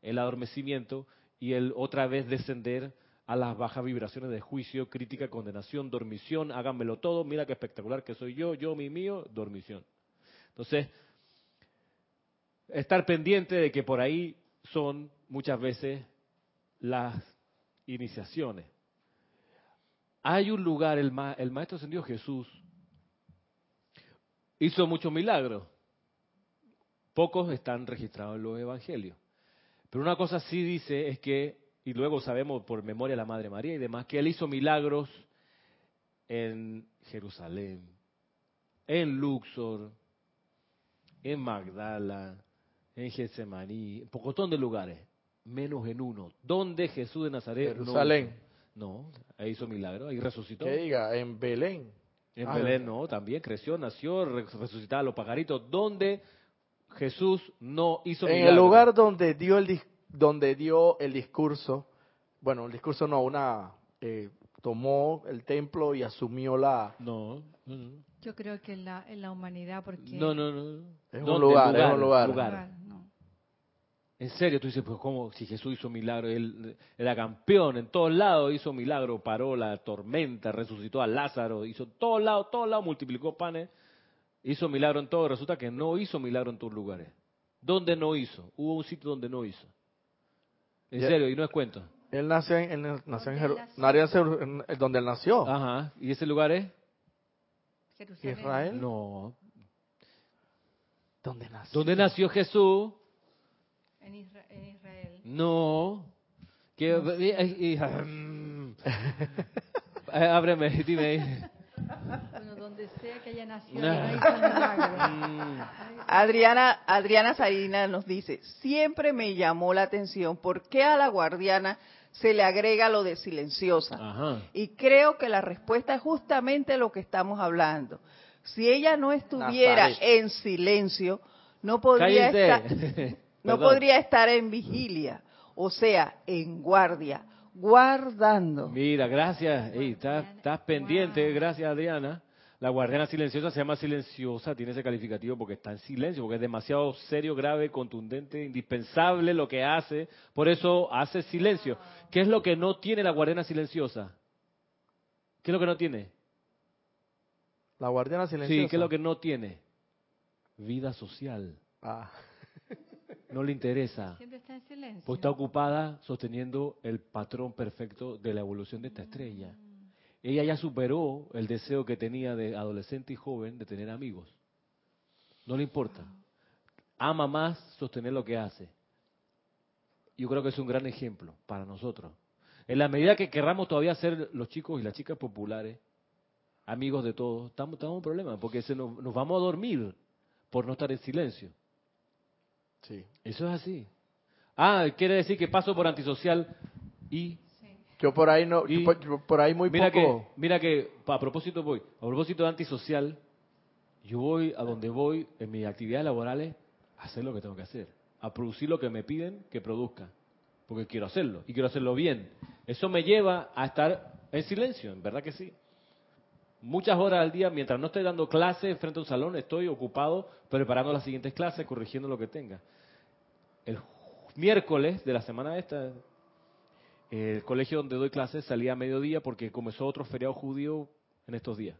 el adormecimiento y el otra vez descender a las bajas vibraciones de juicio, crítica, condenación, dormición, háganmelo todo, mira qué espectacular que soy yo, yo, mi mío, dormición. Entonces, estar pendiente de que por ahí son muchas veces las iniciaciones. Hay un lugar, el, ma- el Maestro Ascendido Jesús hizo muchos milagros. Pocos están registrados en los evangelios. Pero una cosa sí dice es que, y luego sabemos por memoria de la Madre María y demás, que él hizo milagros en Jerusalén, en Luxor, en Magdala, en Getsemaní, en pocotón de lugares, menos en uno, donde Jesús de Nazaret no Jerusalén. hizo- no, hizo milagros, ahí resucitó. Que diga, en Belén. En Ah, Belén no, también creció, nació, re- resucitaba a los pajaritos, donde Jesús no hizo En el milagros. lugar donde dio el dis- donde dio el discurso, bueno, el discurso no, una eh, tomó el templo y asumió la... No, no, no. Yo creo que en la, en la humanidad, porque... No, no, no. Es un lugar, es un lugar. Lugar, no. En serio, tú dices, pues cómo, si Jesús hizo milagro, él era campeón en todos lados, hizo milagro, paró la tormenta, resucitó a Lázaro, hizo todos lados, todos lados, multiplicó panes, hizo milagro en todo, resulta que no hizo milagro en todos lugares. ¿Dónde no hizo? Hubo un sitio donde no hizo. En Ya- serio, y no es cuento. Él nació en, él nació en, Donde Jeru- él nació donde él nació. Ajá, ¿y ese lugar es? Jerusalén. Israel. No. ¿Dónde nació? ¿Dónde nació Jesús? En, Isra- en Israel. No. Eh, eh, mm. <laughs> Ábreme, dime ahí. Bueno, donde sea que haya nacido, No. no hizo milagro. Mm. Adriana, Adriana Sarina nos dice, siempre me llamó la atención por qué a la guardiana se le agrega lo de silenciosa. Ajá. Y creo que la respuesta es justamente lo que estamos hablando. Si ella no estuviera Nazaret. en silencio, no podría, estar, <laughs> no podría estar en vigilia, o sea, en guardia, guardando. Mira, gracias. Ey, estás, estás pendiente, Wow. gracias Adriana. La guardiana silenciosa se llama silenciosa, tiene ese calificativo porque está en silencio, porque es demasiado serio, grave, contundente, indispensable lo que hace. Por eso hace silencio. ¿Qué es lo que no tiene la guardiana silenciosa? ¿Qué es lo que no tiene? La guardiana silenciosa. Sí, ¿qué es lo que no tiene? Vida social. Ah, No le interesa. Siempre está en silencio. Pues está ocupada sosteniendo el patrón perfecto de la evolución de esta estrella. Ella ya superó el deseo que tenía de adolescente y joven de tener amigos. No le importa. Ama más sostener lo que hace. Yo creo que es un gran ejemplo para nosotros. En la medida que querramos todavía ser los chicos y las chicas populares, amigos de todos, estamos, estamos en problema, porque se nos, nos vamos a dormir por no estar en silencio. Sí. Eso es así. Ah, quiere decir que paso por antisocial y Yo por ahí no, Y- yo por, yo por ahí muy mira poco. que mira que a propósito voy, a propósito de antisocial, yo voy a donde voy en mis actividades laborales a hacer lo que tengo que hacer, a producir lo que me piden que produzca, porque quiero hacerlo y quiero hacerlo bien. Eso me lleva a estar en silencio, en verdad que sí. Muchas horas al día, mientras no estoy dando clases frente a un salón, estoy ocupado preparando las siguientes clases, corrigiendo lo que tenga. El miércoles de la semana esta, el colegio donde doy clases salía a mediodía porque comenzó otro feriado judío en estos días.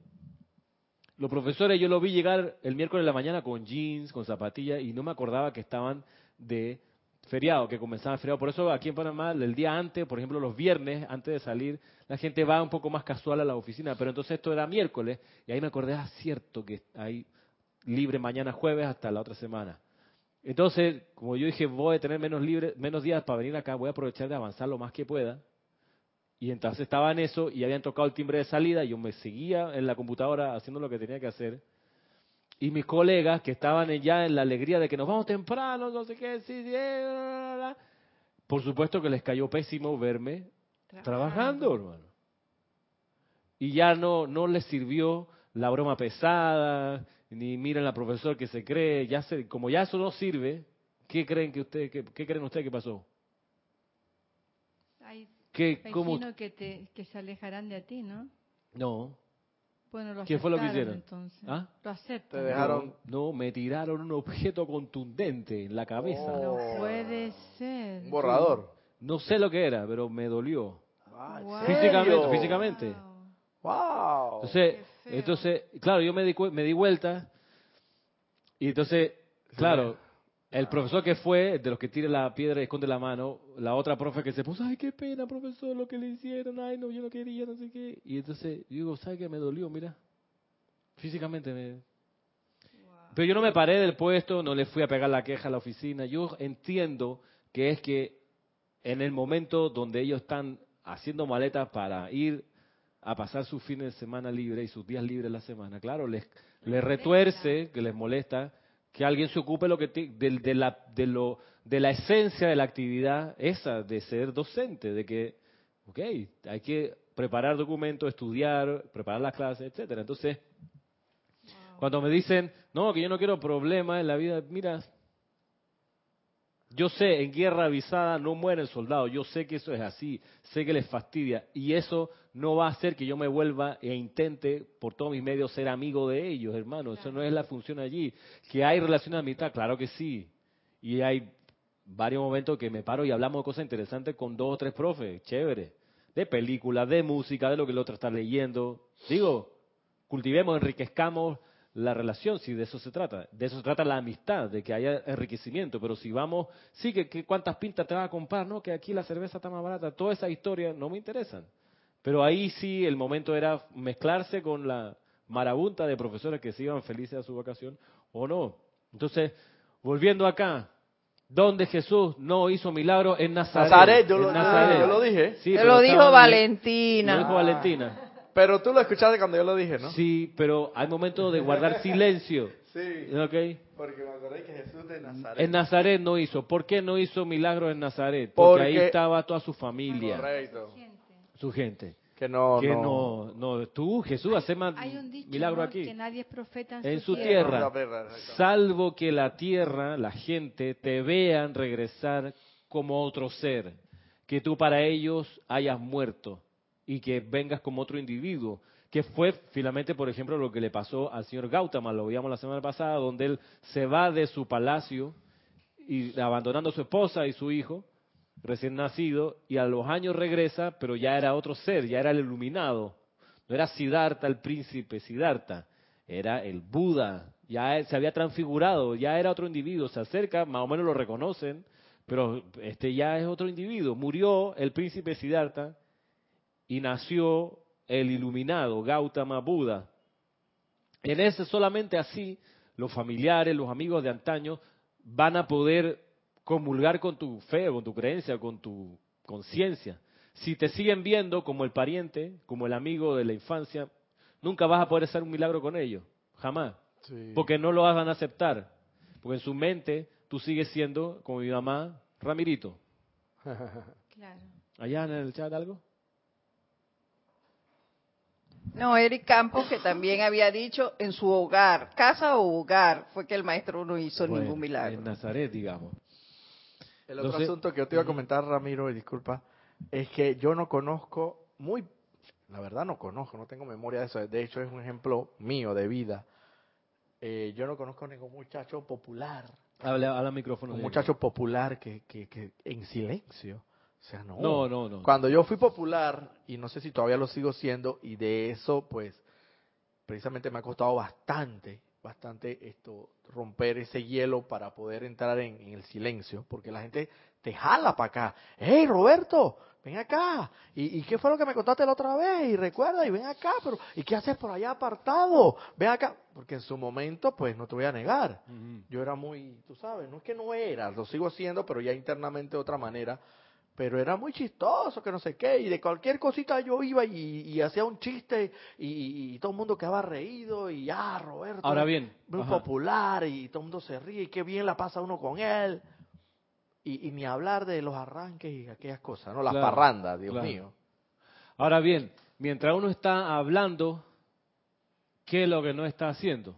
Los profesores yo los vi llegar el miércoles de la mañana con jeans, con zapatillas y no me acordaba que estaban de feriado, que comenzaban feriado. Por eso aquí en Panamá, el día antes, por ejemplo, los viernes, antes de salir, la gente va un poco más casual a la oficina. Pero entonces esto era miércoles y ahí me acordé, ah, cierto que hay libre mañana jueves hasta la otra semana. Entonces, como yo dije, voy a tener menos, libre, menos días para venir acá, voy a aprovechar de avanzar lo más que pueda. Y entonces estaba en eso y habían tocado el timbre de salida y yo me seguía en la computadora haciendo lo que tenía que hacer. Y mis colegas que estaban ya en la alegría de que nos vamos temprano, no sé qué, sí, sí, eh, bla, bla, bla, por supuesto que les cayó pésimo verme trabajando, hermano. Y ya no, no les sirvió la broma pesada, ni miren la profesor que se cree, ya se, como ya eso no sirve, ¿qué creen que usted, qué, qué creen ustedes que pasó? Hay ¿Qué, cómo? que, te, que se alejarán de ti, ¿no? No. Bueno, lo ¿Qué fue lo que hicieron? Entonces. ¿Ah? Lo aceptan. Te dejaron- No, no, me tiraron un objeto contundente en la cabeza. Oh. No puede ser. Un borrador. No sé lo que era, pero me dolió. Ah, ¿en Wow. serio? Físicamente, físicamente. Wow. Entonces, entonces, claro, yo me di, cu- me di vuelta y entonces, claro, el profesor que fue, de los que tira la piedra y esconde la mano, la otra profe que se puso, ay, qué pena, profesor, lo que le hicieron, ay, no, yo no quería, no sé qué. Y entonces, yo digo, ¿sabe qué? Me dolió, mira. Físicamente me... Pero yo no me paré del puesto, no le fui a pegar la queja a la oficina. Yo entiendo que es que en el momento donde ellos están haciendo maletas para ir a pasar sus fines de semana libre y sus días libres la semana, claro, les, les retuerce, que les molesta, que alguien se ocupe lo que ti- de, de la, de, lo, de la esencia de la actividad esa, de ser docente, de que, ok, hay que preparar documentos, estudiar, preparar las clases, etcétera. Entonces, cuando me dicen, no, que yo no quiero problemas en la vida, mira, Yo sé, en guerra avisada no mueren soldados. Yo sé que eso es así. Sé que les fastidia. Y eso no va a hacer que yo me vuelva e intente por todos mis medios ser amigo de ellos, hermano. Eso no es la función allí. Que hay relación de amistad, claro que sí. Y hay varios momentos que me paro y hablamos de cosas interesantes con dos o tres profes. Chévere. De películas, de música, de lo que el otro está leyendo. Digo, cultivemos, enriquezcamos la relación, si de eso se trata. De eso se trata la amistad, de que haya enriquecimiento. Pero si vamos, sí, que, cuántas pintas te vas a comprar, ¿no? Que aquí la cerveza está más barata. Toda esa historia no me interesan. Pero ahí sí el momento era mezclarse con la marabunta de profesores que se iban felices a su vacación o no. Entonces, volviendo acá, ¿dónde Jesús no hizo milagro? En Nazaret. Nazaret, yo, lo, en yo- Nazaret. yo lo dije. Sí, pero lo dijo Valentina. Lo dijo Valentina. Pero tú lo escuchaste cuando yo lo dije, ¿no? Sí, pero hay momentos de guardar silencio. Sí. ¿Ok? Porque me acordé que Jesús de Nazaret. En Nazaret no hizo. ¿Por qué no hizo milagros en Nazaret? Porque, ahí Porque- estaba toda su familia, Correcto. Su gente. Que no, que no. no, no, tú, Jesús, hace más Hay un dicho milagro aquí. que nadie es profeta en, En su, tierra. tierra. Salvo que la tierra, la gente, te vean regresar como otro ser, que tú para ellos hayas muerto y que vengas como otro individuo, que fue finalmente, por ejemplo, lo que le pasó al señor Gautama, lo veíamos la semana pasada, donde él se va de su palacio y abandonando a su esposa y su hijo recién nacido y a los años regresa, pero ya era otro ser, ya era el iluminado. No era Siddhartha el príncipe Siddhartha, era el Buda, ya se había transfigurado, ya era otro individuo, se acerca, más o menos lo reconocen, pero este ya es otro individuo. Murió el príncipe Siddhartha y nació el iluminado, Gautama Buda. En ese solamente así los familiares, los amigos de antaño van a poder comulgar con tu fe, con tu creencia, con tu conciencia. Si te siguen viendo como el pariente, como el amigo de la infancia, nunca vas a poder hacer un milagro con ellos, jamás, Sí. porque no lo van a aceptar, porque en su mente tú sigues siendo, como mi mamá, Ramirito. <laughs> Claro. Allá en el chat algo. No, Eric Campos, que también había dicho en su hogar, casa o hogar, fue que el maestro no hizo Bueno, ningún milagro. En Nazaret, digamos. El otro Entonces- asunto que yo te iba a comentar, Ramiro, y disculpa, es que yo no conozco muy, la verdad no conozco, no tengo memoria de eso. De hecho, es un ejemplo mío de vida. Eh, yo no conozco ningún muchacho popular, Habla, habla al micrófono. un muchacho popular que, que, que en silencio. O sea, no. No, no, no. Cuando yo fui popular, y no sé si todavía lo sigo siendo, y de eso, pues, precisamente me ha costado bastante, bastante esto, romper ese hielo para poder entrar en, en el silencio, porque la gente te jala para acá. ¡Hey, Roberto! Ven acá. ¿Y, ¿Y qué fue lo que me contaste la otra vez? Y recuerda, y ven acá, pero ¿y qué haces por allá apartado? Ven acá. Porque en su momento, pues, no te voy a negar. Yo era muy, tú sabes, no es que no era, lo sigo siendo, pero ya internamente de otra manera. Pero era muy chistoso, que no sé qué, y de cualquier cosita yo iba y, y hacía un chiste y, y todo el mundo quedaba reído y ah, Roberto, Ahora bien, muy ajá. popular y todo el mundo se ríe y qué bien la pasa uno con él. Y, y ni hablar de los arranques y aquellas cosas, ¿no? Las Claro, parrandas, Dios claro. mío. Ahora bien, mientras uno está hablando, ¿qué es lo que no está haciendo?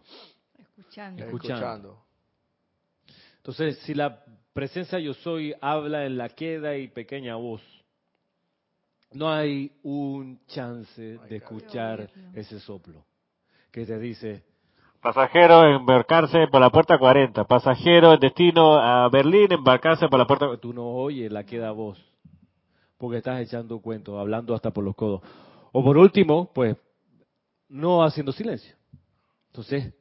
Escuchando. Escuchando. Entonces, si la presencia yo soy habla en la queda y pequeña voz, no hay un chance de escuchar ese soplo que te dice, Pasajero embarcarse por la puerta 40. Pasajero en destino a Berlín, embarcarse por la puerta. tú no oyes la queda voz, porque estás echando cuentos, hablando hasta por los codos. O por último, pues, no haciendo silencio. Entonces,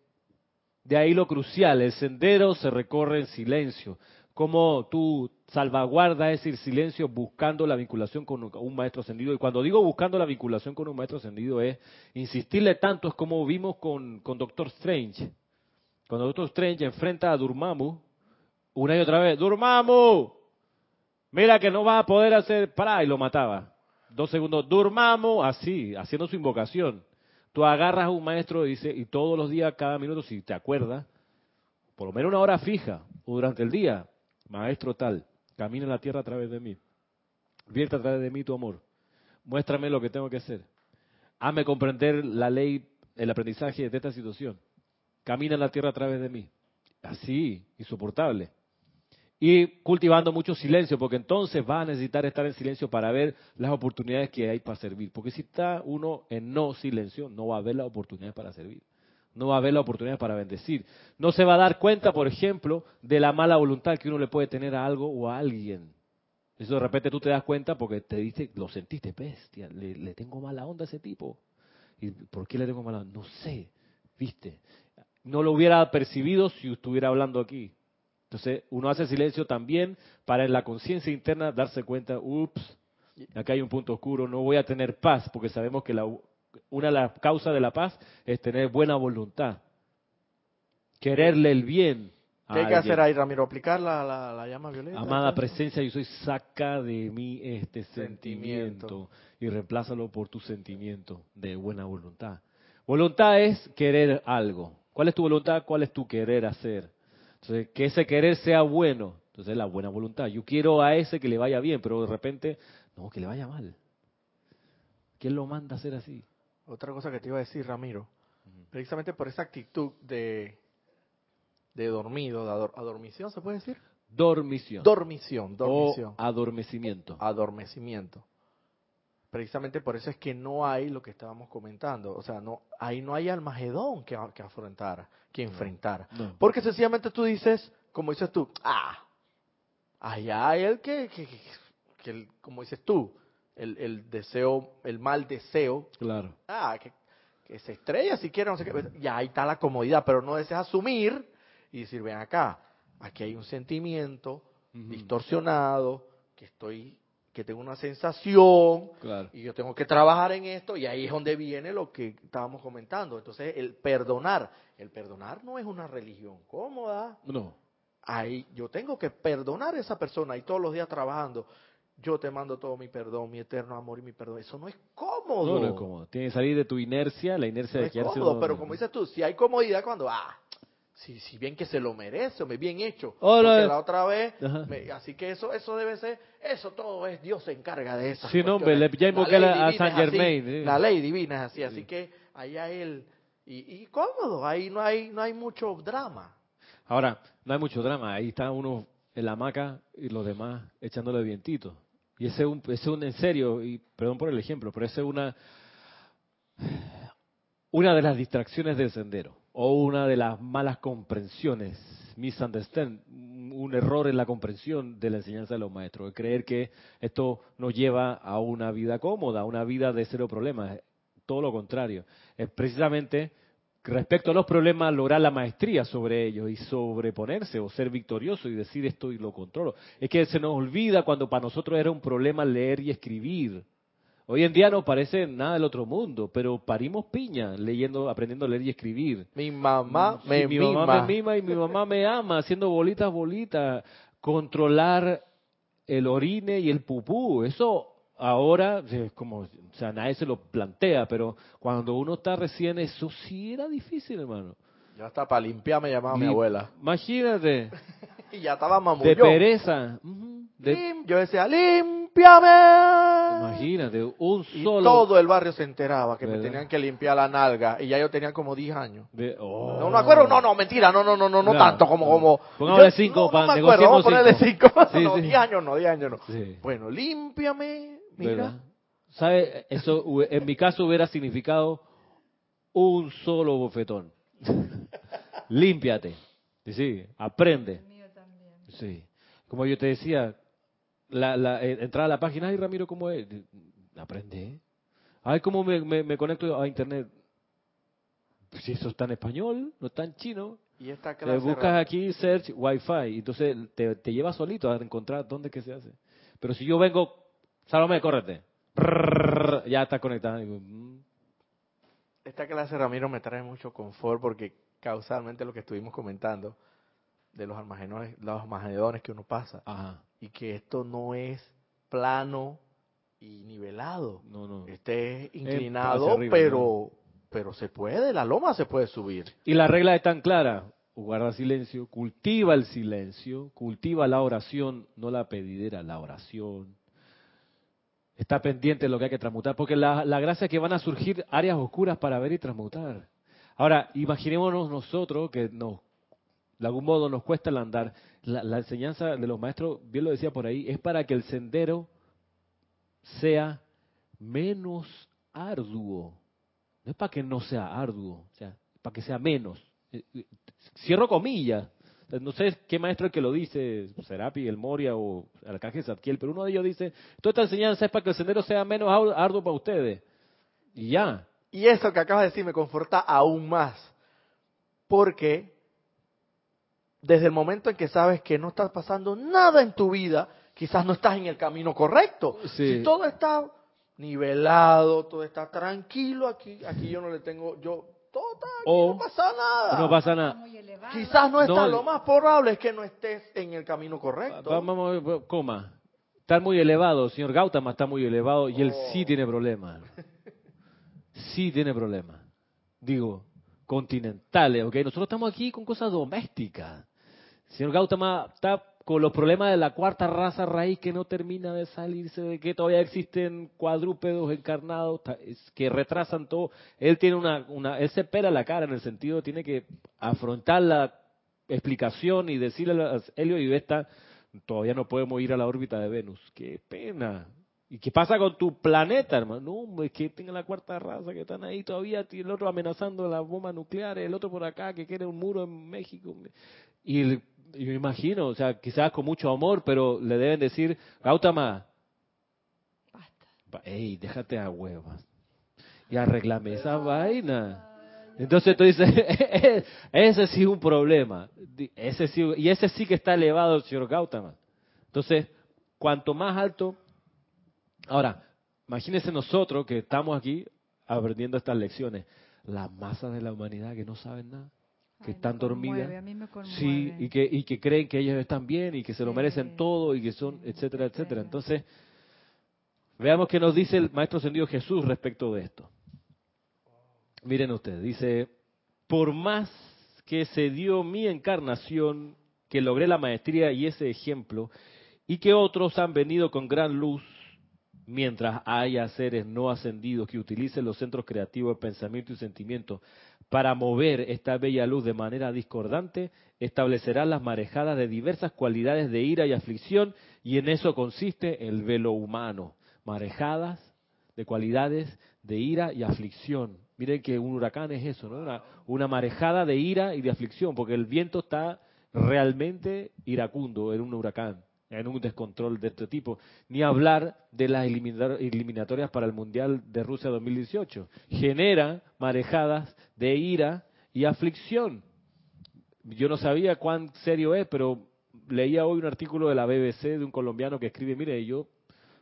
de ahí lo crucial, el sendero se recorre en silencio. Como tú salvaguardas ese silencio buscando la vinculación con un maestro ascendido. Y cuando digo buscando la vinculación con un maestro ascendido es insistirle tanto, es como vimos con, con Doctor Strange. Cuando Doctor Strange enfrenta a Durmamu, una y otra vez, Durmamu, mira que no vas a poder hacer, para, y lo mataba. Dos segundos, Durmamu, así, haciendo su invocación. Tú agarras a un maestro y dice, y todos los días, cada minuto, si te acuerdas, por lo menos una hora fija, o durante el día, maestro tal, camina la tierra a través de mí. Vierte a través de mí tu amor. Muéstrame lo que tengo que hacer. Hazme comprender la ley, el aprendizaje de esta situación. Camina la tierra a través de mí. Así, insoportable. Y cultivando mucho silencio, porque entonces va a necesitar estar en silencio para ver las oportunidades que hay para servir. Porque si está uno en no silencio, no va a ver las oportunidades para servir. No va a haber la oportunidad para bendecir. No se va a dar cuenta, por ejemplo, de la mala voluntad que uno le puede tener a algo o a alguien. Eso de repente tú te das cuenta porque te dice, lo sentiste, bestia, le, le tengo mala onda a ese tipo. ¿Y por qué le tengo mala onda? No sé, viste. No lo hubiera percibido si estuviera hablando aquí. Entonces, uno hace silencio también para en la conciencia interna darse cuenta, ups, acá hay un punto oscuro, no voy a tener paz, porque sabemos que la, una de las causas de la paz es tener buena voluntad, quererle el bien. a ¿Qué hay que hacer ahí, Ramiro? ¿Aplicar la, la, la llama violeta? Amada presencia, yo soy, saca de mí este Sentimiento. sentimiento y reemplázalo por tu sentimiento de buena voluntad. Voluntad es querer algo. ¿Cuál es tu voluntad? ¿Cuál es tu querer hacer? Entonces, que ese querer sea bueno. Entonces, la buena voluntad. Yo quiero a ese que le vaya bien, pero de repente, no, que le vaya mal. ¿Quién lo manda a hacer así? Otra cosa que te iba a decir, Ramiro. Precisamente por esa actitud de, de dormido, de ador- adormición, ¿se puede decir? Dormición. Dormición, dormición. O adormecimiento. adormecimiento. Precisamente por eso es que no hay lo que estábamos comentando. O sea, no ahí no hay almagedón que, que afrontara, que enfrentara. No. Porque sencillamente tú dices, como dices tú, ah, allá hay el que, que, que- que el- como dices tú, el, el deseo, el mal deseo, Claro. ah, que, que se estrella si quiere, no sé qué, ya ahí está la comodidad, pero no deseas asumir y decir, ven acá, aquí hay un sentimiento distorsionado, que estoy, que tengo una sensación, Claro. y yo tengo que trabajar en esto, y ahí es donde viene lo que estábamos comentando. Entonces, el perdonar, el perdonar no es una religión cómoda. No. Ahí yo tengo que perdonar a esa persona y todos los días trabajando. Yo te mando todo mi perdón, mi eterno amor y mi perdón. Eso no es cómodo. No, no es cómodo. Tiene que salir de tu inercia, la inercia No de es quedarse cómodo, pero como dices tú, si hay comodidad cuando, ah, si, si bien que se lo merece, hombre, bien hecho. Hola. Porque la otra vez, me- así que eso eso debe ser, eso todo es, Dios se encarga de eso. Sí, no, hombre, le- ya invoqué a- Saint Germain, eh. La ley divina es así, así Sí. que allá él, y, y cómodo, ahí no hay, no hay mucho drama. Ahora, no hay mucho drama. Ahí está uno en la hamaca y los demás echándole vientito. Y ese es un, ese es un en serio, y perdón por el ejemplo, pero esa es una, una de las distracciones del sendero, o una de las malas comprensiones, misunderstand, un error en la comprensión de la enseñanza de los maestros, de creer que esto nos lleva a una vida cómoda, a una vida de cero problemas. Todo lo contrario. Es precisamente respecto a los problemas, lograr la maestría sobre ellos y sobreponerse o ser victorioso y decir esto y lo controlo. Es que se nos olvida cuando para nosotros era un problema leer y escribir. Hoy en día no parece nada del otro mundo, pero parimos piña leyendo, aprendiendo a leer y escribir. Mi mamá Sí, me mi mima. mamá me mima y mi mamá me ama, haciendo bolitas, bolitas. Controlar el orine y el pupú, eso ahora como, o sea, nadie se lo plantea, pero cuando uno está recién, eso sí era difícil, hermano. Ya está, para limpiar me llamaba mi abuela. Imagínate, <laughs> Y ya estaba de mamullón. pereza. de- Lim- Yo decía, limpiame. imagínate, un Y solo. todo el barrio se enteraba que me tenían que limpiar la nalga. Y ya yo tenía como 10 años. de- oh. No me acuerdo, no, no, mentira, no, no, no, no, no Claro. tanto como, como. Pongámosle Yo- cinco, no, pa- no acuerdo, vamos a ponerle negociemos <laughs> 5. Sí, no, sí. 10 años no, 10 años no. Sí. Bueno, límpiame. ¿Verdad? ¿Sabe? Eso en mi caso hubiera significado un solo bofetón. <laughs> Límpiate. Sí, aprende. Sí. Como yo te decía, la, la, eh, entrar a la página, ay Ramiro, ¿cómo es? Aprende. Ay, ¿cómo me, me, me conecto a internet? Pues si eso está en español, no está en chino. Y esta Te clase. buscas aquí search Wi-Fi, entonces te, te lleva solito a encontrar dónde que se hace. Pero si yo vengo, Salomé, córrete. Ya está conectada. Mm, Esta clase, Ramiro, me trae mucho confort porque causalmente lo que estuvimos comentando de los almacenes, los que uno pasa Ajá, y que esto no es plano y nivelado. no, no. Este es inclinado, arriba, pero pero se puede, la loma se puede subir. Y la regla es tan clara. Guarda silencio, cultiva el silencio, cultiva la oración, no la pedidera, la oración. Está pendiente lo que hay que transmutar, porque la, la gracia es que van a surgir áreas oscuras para ver y transmutar. Ahora, imaginémonos nosotros que nos De algún modo nos cuesta el andar. La, la enseñanza de los maestros, bien lo decía por ahí, es para que el sendero sea menos arduo. No es para que no sea arduo, o sea, para que sea menos. Eh, eh, Cierro comillas. No sé qué maestro es que lo dice, Serapi, el Moria o Arcángel Zadkiel, pero uno de ellos dice, toda esta enseñanza es para que el sendero sea menos ar- arduo para ustedes. Y ya. Y eso que acabas de decir me conforta aún más. Porque desde el momento en que sabes que no está pasando nada en tu vida, quizás no estás en el camino correcto. Sí. Si todo está nivelado, todo está tranquilo, aquí, aquí yo no le tengo, yo, todo está, aquí O no pasa nada. No pasa nada. Quizás no está, No, lo más probable es que no estés en el camino correcto. Vamos, vamos, coma. Está muy elevado, señor Gautama está muy elevado y él Oh. sí tiene problemas. Sí tiene problemas. Digo, continentales, ¿ok? Nosotros estamos aquí con cosas domésticas. Señor Gautama está con los problemas de la cuarta raza raíz que no termina de salirse, de que todavía existen cuadrúpedos encarnados que retrasan todo. Él tiene una, una, él se pela la cara en el sentido, tiene que afrontar la explicación y decirle a Helio y Vesta, todavía no podemos ir a la órbita de Venus. Qué pena. ¿Y qué pasa con tu planeta, hermano? No, es que tenga la cuarta raza que están ahí todavía, el otro amenazando las bombas nucleares, el otro por acá que quiere un muro en México. Y, y me imagino, o sea, quizás con mucho amor, pero le deben decir, Gautama, Basta. ey, déjate a huevas y arreglame esa vaina. Entonces tú dices, <laughs> ese sí es un problema. Ese sí, y ese sí que está elevado el señor Gautama. Entonces, cuanto más alto... Ahora, imagínense nosotros que estamos aquí aprendiendo estas lecciones. Las masas de la humanidad que no saben nada, que Ay, están dormidas. conmueve. Sí, y que, y que creen que ellos están bien y que se lo Sí, merecen todo y que son, etcétera, etcétera. Entonces, veamos qué nos dice el Maestro Ascendido Jesús respecto de esto. Miren ustedes, dice, por más que se dio mi encarnación, que logré la maestría y ese ejemplo, y que otros han venido con gran luz, mientras haya seres no ascendidos que utilicen los centros creativos de pensamiento y sentimiento para mover esta bella luz de manera discordante, establecerán las marejadas de diversas cualidades de ira y aflicción, y en eso consiste el velo humano. Marejadas de cualidades de ira y aflicción. Miren que un huracán es eso, ¿no? Una marejada de ira y de aflicción, porque el viento está realmente iracundo en un huracán, en un descontrol de este tipo. Ni hablar de las eliminatorias para el Mundial de Rusia 2018. Genera marejadas de ira y aflicción. Yo no sabía cuán serio es, pero leía hoy un artículo de la BBC de un colombiano que escribe, mire, yo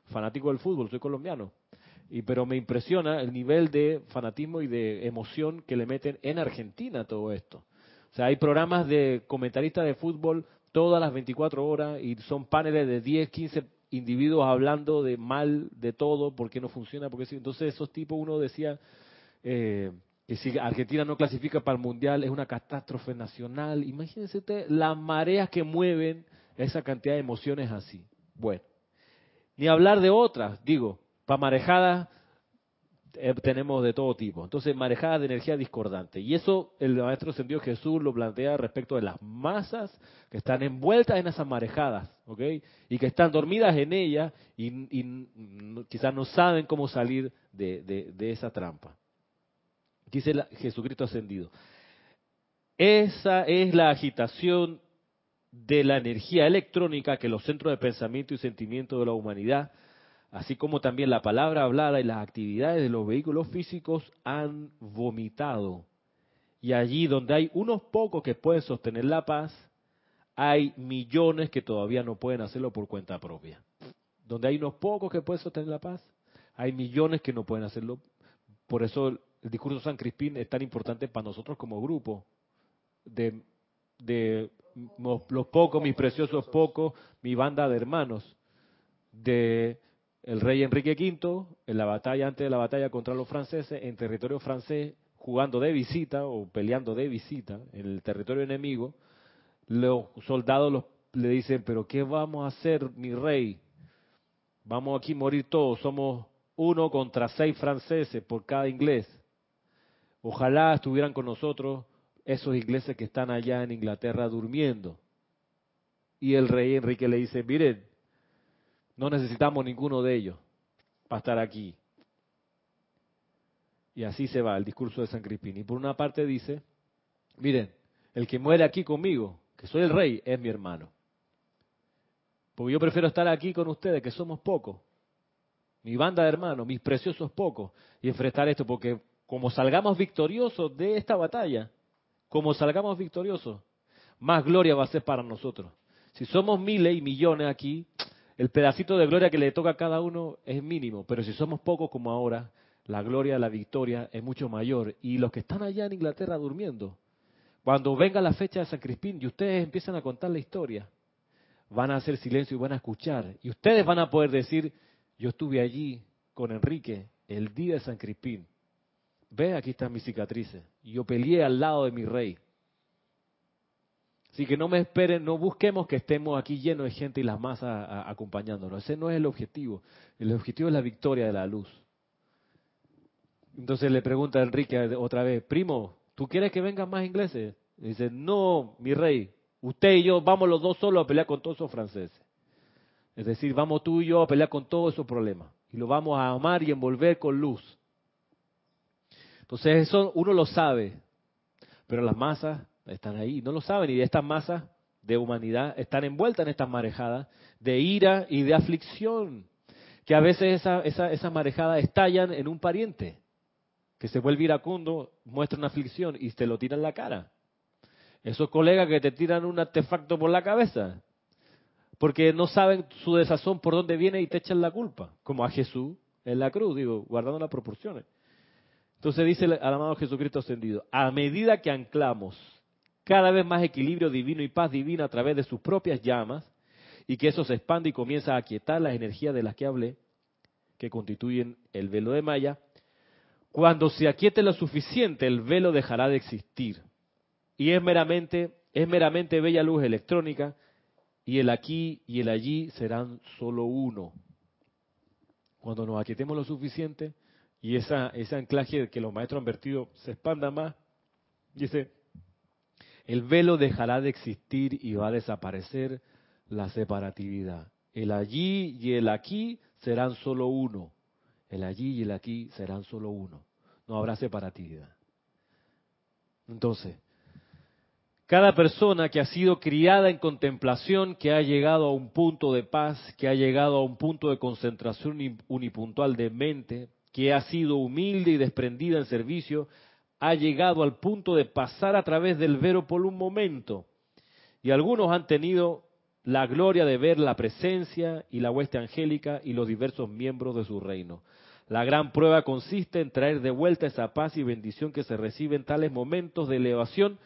fanático del fútbol, soy colombiano, y pero me impresiona el nivel de fanatismo y de emoción que le meten en Argentina todo esto. O sea, hay programas de comentaristas de fútbol todas las 24 horas y son paneles de 10, 15 individuos hablando de mal de todo, por qué no funciona, porque sí. Entonces esos tipos, uno decía eh, que si Argentina no clasifica para el Mundial es una catástrofe nacional. Imagínense usted las mareas que mueven esa cantidad de emociones así. Bueno, ni hablar de otras, digo, para marejadas eh, tenemos de todo tipo. Entonces, marejadas de energía discordante. Y eso el Maestro Ascendido Jesús lo plantea respecto de las masas que están envueltas en esas marejadas, ¿ok? Y que están dormidas en ellas y, quizás no saben cómo salir de, esa trampa. Dice Jesucristo Ascendido. Esa es la agitación de la energía electrónica que los centros de pensamiento y sentimiento de la humanidad, así como también la palabra hablada y las actividades de los vehículos físicos han vomitado. Y allí donde hay unos pocos que pueden sostener la paz, hay millones que todavía no pueden hacerlo por cuenta propia. Donde hay unos pocos que pueden sostener la paz, hay millones que no pueden hacerlo. Por eso el, discurso de San Crispín es tan importante para nosotros como grupo. De, los pocos, mis preciosos pocos, mi banda de hermanos. De el rey Enrique V, en la batalla, antes de la batalla contra los franceses, en territorio francés, jugando de visita o peleando de visita en el territorio enemigo, los soldados los- le dicen, pero ¿qué vamos a hacer, mi rey? Vamos aquí a morir todos, somos uno contra seis franceses por cada inglés. Ojalá estuvieran con nosotros esos ingleses que están allá en Inglaterra durmiendo. Y el rey Enrique le dice, miren, no necesitamos ninguno de ellos para estar aquí. Y así se va el discurso de San Crispín. Y por una parte dice, miren, el que muere aquí conmigo, que soy el rey, es mi hermano. Porque yo prefiero estar aquí con ustedes, que somos pocos. Mi banda de hermanos, mis preciosos pocos, y enfrentar esto, porque como salgamos victoriosos de esta batalla, como salgamos victoriosos, más gloria va a ser para nosotros. Si somos miles y millones aquí, el pedacito de gloria que le toca a cada uno es mínimo, pero si somos pocos como ahora, la gloria, la victoria es mucho mayor. Y los que están allá en Inglaterra durmiendo, cuando venga la fecha de San Crispín y ustedes empiezan a contar la historia, van a hacer silencio y van a escuchar. Y ustedes van a poder decir, yo estuve allí con Enrique el día de San Crispín. Ve, aquí están mis cicatrices. Yo peleé al lado de mi rey. Así que no me esperen, no busquemos que estemos aquí llenos de gente y las masas acompañándonos. Ese no es el objetivo. El objetivo es la victoria de la luz. Entonces le pregunta a Enrique otra vez, primo, ¿tú quieres que vengan más ingleses? dice, no, mi rey, usted y yo vamos los dos solos a pelear con todos esos franceses. Es decir, vamos tú y yo a pelear con todos esos problemas. Y lo vamos a amar y envolver con luz. Entonces eso uno lo sabe, pero las masas están ahí, no lo saben, y de estas masas de humanidad están envueltas en estas marejadas de ira y de aflicción, que a veces esas esa, esa marejadas estallan en un pariente, que se vuelve iracundo, muestra una aflicción y te lo tiran en la cara. Esos colegas que te tiran un artefacto por la cabeza, porque no saben su desazón por dónde viene y te echan la culpa, como a Jesús en la cruz, digo, guardando las proporciones. Entonces dice el amado Jesucristo ascendido, a medida que anclamos cada vez más equilibrio divino y paz divina a través de sus propias llamas, y que eso se expande y comienza a aquietar las energías de las que hablé, que constituyen el velo de Maya, cuando se aquiete lo suficiente, el velo dejará de existir. Y es meramente, es meramente bella luz electrónica, y el aquí y el allí serán solo uno. Cuando nos aquietemos lo suficiente y esa, ese anclaje que los maestros han vertido se expanda más, dice, el velo dejará de existir y va a desaparecer la separatividad. El allí y el aquí serán solo uno. El allí y el aquí serán solo uno. No habrá separatividad. Entonces, cada persona que ha sido criada en contemplación, que ha llegado a un punto de paz, que ha llegado a un punto de concentración unipuntual de mente, que ha sido humilde y desprendida en servicio, ha llegado al punto de pasar a través del vero por un momento. Y algunos han tenido la gloria de ver la presencia y la hueste angélica y los diversos miembros de su reino. La gran prueba consiste en traer de vuelta esa paz y bendición que se recibe en tales momentos de elevación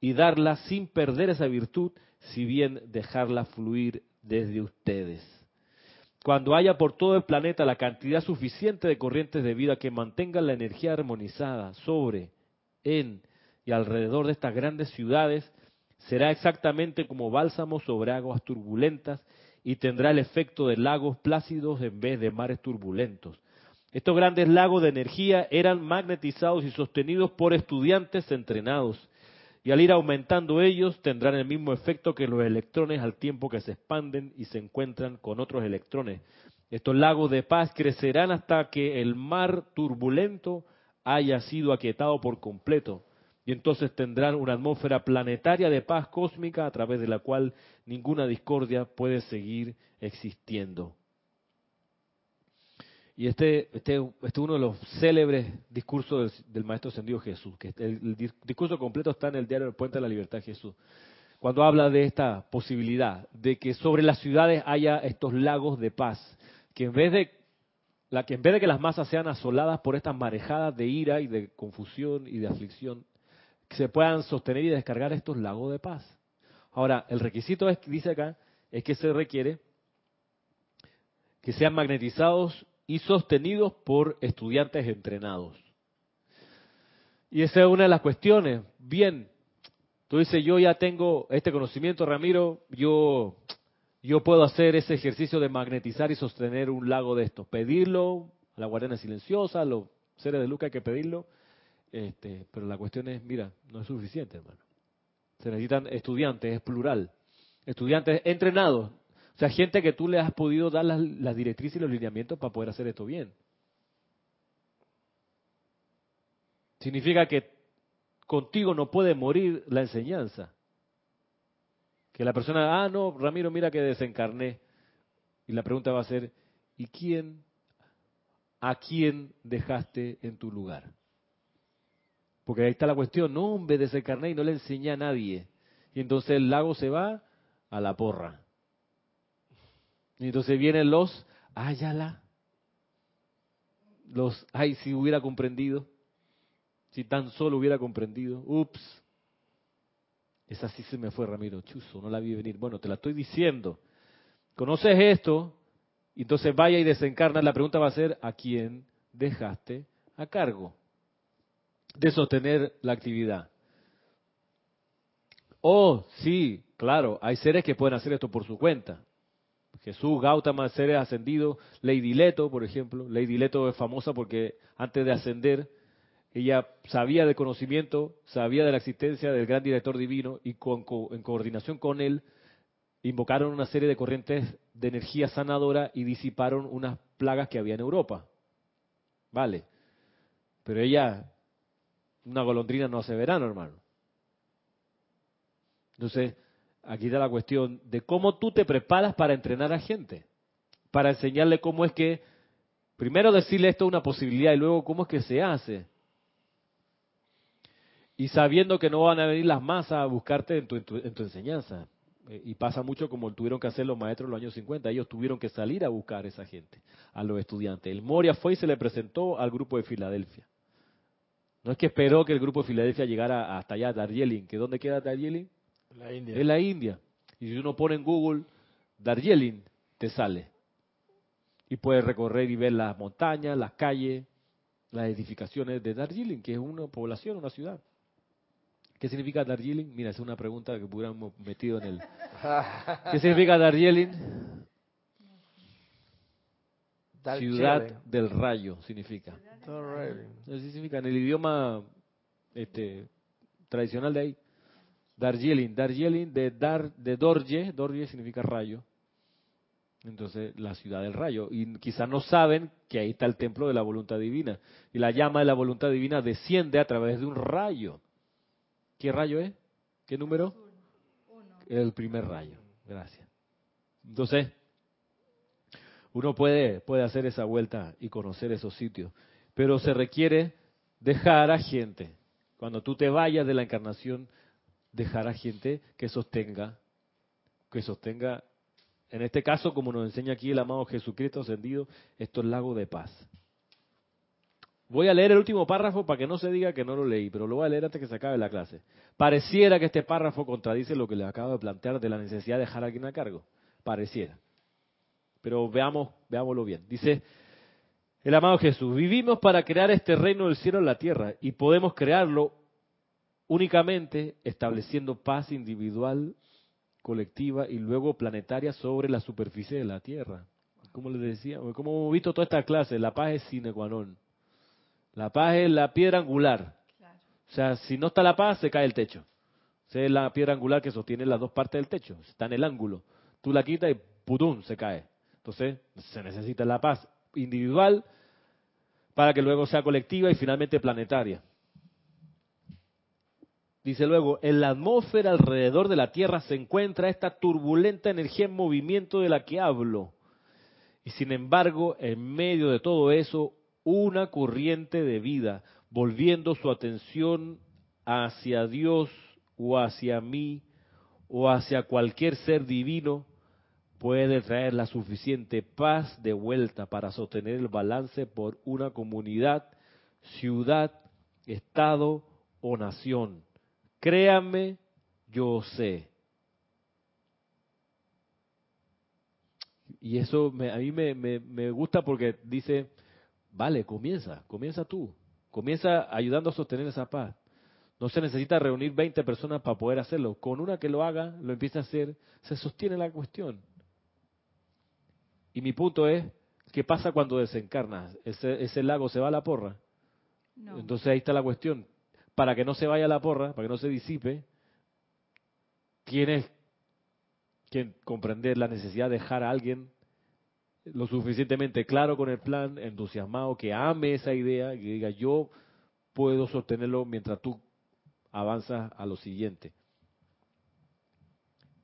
y darla sin perder esa virtud, si bien dejarla fluir desde ustedes. Cuando haya por todo el planeta la cantidad suficiente de corrientes de vida que mantengan la energía armonizada sobre en y alrededor de estas grandes ciudades será exactamente como bálsamo sobre aguas turbulentas y tendrá el efecto de lagos plácidos en vez de mares turbulentos. Estos grandes lagos de energía eran magnetizados y sostenidos por estudiantes entrenados, y al ir aumentando ellos tendrán el mismo efecto que los electrones al tiempo que se expanden y se encuentran con otros electrones. Estos lagos de paz crecerán hasta que el mar turbulento haya sido aquietado por completo. Y entonces tendrán una atmósfera planetaria de paz cósmica a través de la cual ninguna discordia puede seguir existiendo. Y este, este, este es uno de los célebres discursos del, Maestro Ascendido Jesús, que el, discurso completo está en el diario Puente de la Libertad Jesús, cuando habla de esta posibilidad, de que sobre las ciudades haya estos lagos de paz, que en vez de la que en vez de que las masas sean asoladas por estas marejadas de ira y de confusión y de aflicción, se puedan sostener y descargar estos lagos de paz. Ahora, el requisito dice acá, es que se requiere que sean magnetizados y sostenidos por estudiantes entrenados. Y esa es una de las cuestiones. Bien, tú dices, yo ya tengo este conocimiento, Ramiro, yo yo puedo hacer ese ejercicio de magnetizar y sostener un lago de estos, pedirlo a la guardiana silenciosa, a los seres de luz hay que pedirlo, Este, pero la cuestión es, mira, no es suficiente, hermano. Se necesitan estudiantes, es plural. Estudiantes entrenados. O sea, gente que tú le has podido dar las, las directrices y los lineamientos para poder hacer esto bien. Significa que contigo no puede morir la enseñanza. Que la persona, ah, no, Ramiro, mira que desencarné. Y la pregunta va a ser, ¿y quién, a quién dejaste en tu lugar? Porque ahí está la cuestión, no, hombre, desencarné y no le enseñé a nadie. Y entonces el lago se va a la porra. Y entonces vienen los, ayala, los, ay, si hubiera comprendido, si tan solo hubiera comprendido, ups, esa sí se me fue, Ramiro, chuzo, no la vi venir. Bueno, te la estoy diciendo. Conoces esto, entonces vaya y desencarna. La pregunta va a ser, ¿a quién dejaste a cargo de sostener la actividad? Oh, sí, claro, hay seres que pueden hacer esto por su cuenta. Jesús, Gautama, seres ascendidos, Lady Leto, por ejemplo. Lady Leto es famosa porque antes de ascender, ella sabía de conocimiento, sabía de la existencia del gran director divino y con, en coordinación con él invocaron una serie de corrientes de energía sanadora y disiparon unas plagas que había en Europa. Vale. Pero ella, una golondrina no hace verano, hermano. Entonces, aquí está la cuestión de cómo tú te preparas para entrenar a gente, para enseñarle cómo es que, primero decirle esto es una posibilidad y luego cómo es que se hace. Y sabiendo que no van a venir las masas a buscarte en tu, en tu enseñanza. Eh, y pasa mucho como tuvieron que hacer los maestros en los años 50, ellos tuvieron que salir a buscar a esa gente, a los estudiantes. El Moria fue y se le presentó al grupo de Filadelfia. No es que esperó que el grupo de Filadelfia llegara hasta allá, Darjeeling, que ¿dónde queda Darjeeling? La India. Es la India. Y si uno pone en Google Darjeeling, te sale. Y puedes recorrer y ver las montañas, las calles, las edificaciones de Darjeeling, que es una población, una ciudad. ¿Qué significa Darjeeling? Mira, es una pregunta que hubiéramos metido en el... <laughs> ¿Qué significa Darjeeling? Ciudad del rayo significa. Así significa en el idioma este, tradicional de ahí. Darjeeling, Darjeeling de Dar, de Dorje, Dorje significa rayo. Entonces, la ciudad del rayo. Y quizás no saben que ahí está el templo de la voluntad divina. Y la llama de la voluntad divina desciende a través de un rayo. ¿Qué rayo es? ¿Qué número? El primer rayo. Gracias. Entonces, uno puede, puede hacer esa vuelta y conocer esos sitios, pero se requiere dejar a gente. Cuando tú te vayas de la encarnación, dejar a gente que sostenga, que sostenga, en este caso, como nos enseña aquí el amado Jesucristo ascendido, estos lagos de paz. Voy a leer el último párrafo para que no se diga que no lo leí, pero lo voy a leer antes que se acabe la clase. Pareciera que este párrafo contradice lo que les acabo de plantear de la necesidad de dejar a alguien a cargo. Pareciera. Pero veamos, veámoslo bien. Dice el amado Jesús, vivimos para crear este reino del cielo en la tierra y podemos crearlo únicamente estableciendo paz individual, colectiva y luego planetaria sobre la superficie de la tierra. Como les decía, como hemos visto toda esta clase, la paz es sine qua non. La paz es la piedra angular. O sea, si no está la paz, se cae el techo. Esa es la piedra angular que sostiene las dos partes del techo. Está en el ángulo. Tú la quitas y ¡pudum! se cae. Entonces, se necesita la paz individual para que luego sea colectiva y finalmente planetaria. Dice luego, en la atmósfera alrededor de la Tierra se encuentra esta turbulenta energía en movimiento de la que hablo. Y sin embargo, en medio de todo eso, una corriente de vida, volviendo su atención hacia Dios o hacia mí o hacia cualquier ser divino, puede traer la suficiente paz de vuelta para sostener el balance por una comunidad, ciudad, estado o nación. Créame, yo sé. Y eso a mí me, me gusta porque dice, Vale, comienza, comienza tú. Comienza ayudando a sostener esa paz. No se necesita reunir 20 personas para poder hacerlo. Con una que lo haga, lo empieza a hacer, se sostiene la cuestión. Y mi punto es, ¿qué pasa cuando desencarnas? Ese, ese lago se va a la porra. No. Entonces ahí está la cuestión. Para que no se vaya la porra, para que no se disipe, tienes que comprender la necesidad de dejar a alguien lo suficientemente claro con el plan, entusiasmado, que ame esa idea, que diga yo puedo sostenerlo mientras tú avanzas a lo siguiente.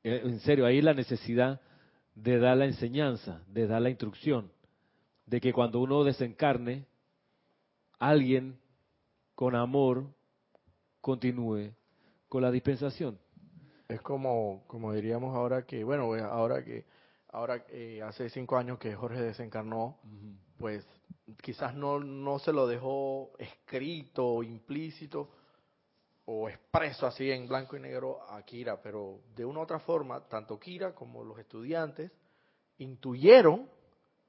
Eh, En serio, ahí la necesidad de dar la enseñanza, de dar la instrucción, de que cuando uno desencarne, alguien con amor continúe con la dispensación. Es como, como diríamos ahora que, bueno, eh, ahora que, ahora eh, hace cinco años que Jorge desencarnó, pues quizás no, no se lo dejó escrito o implícito o expreso así en blanco y negro a Kira, pero de una u otra forma, tanto Kira como los estudiantes intuyeron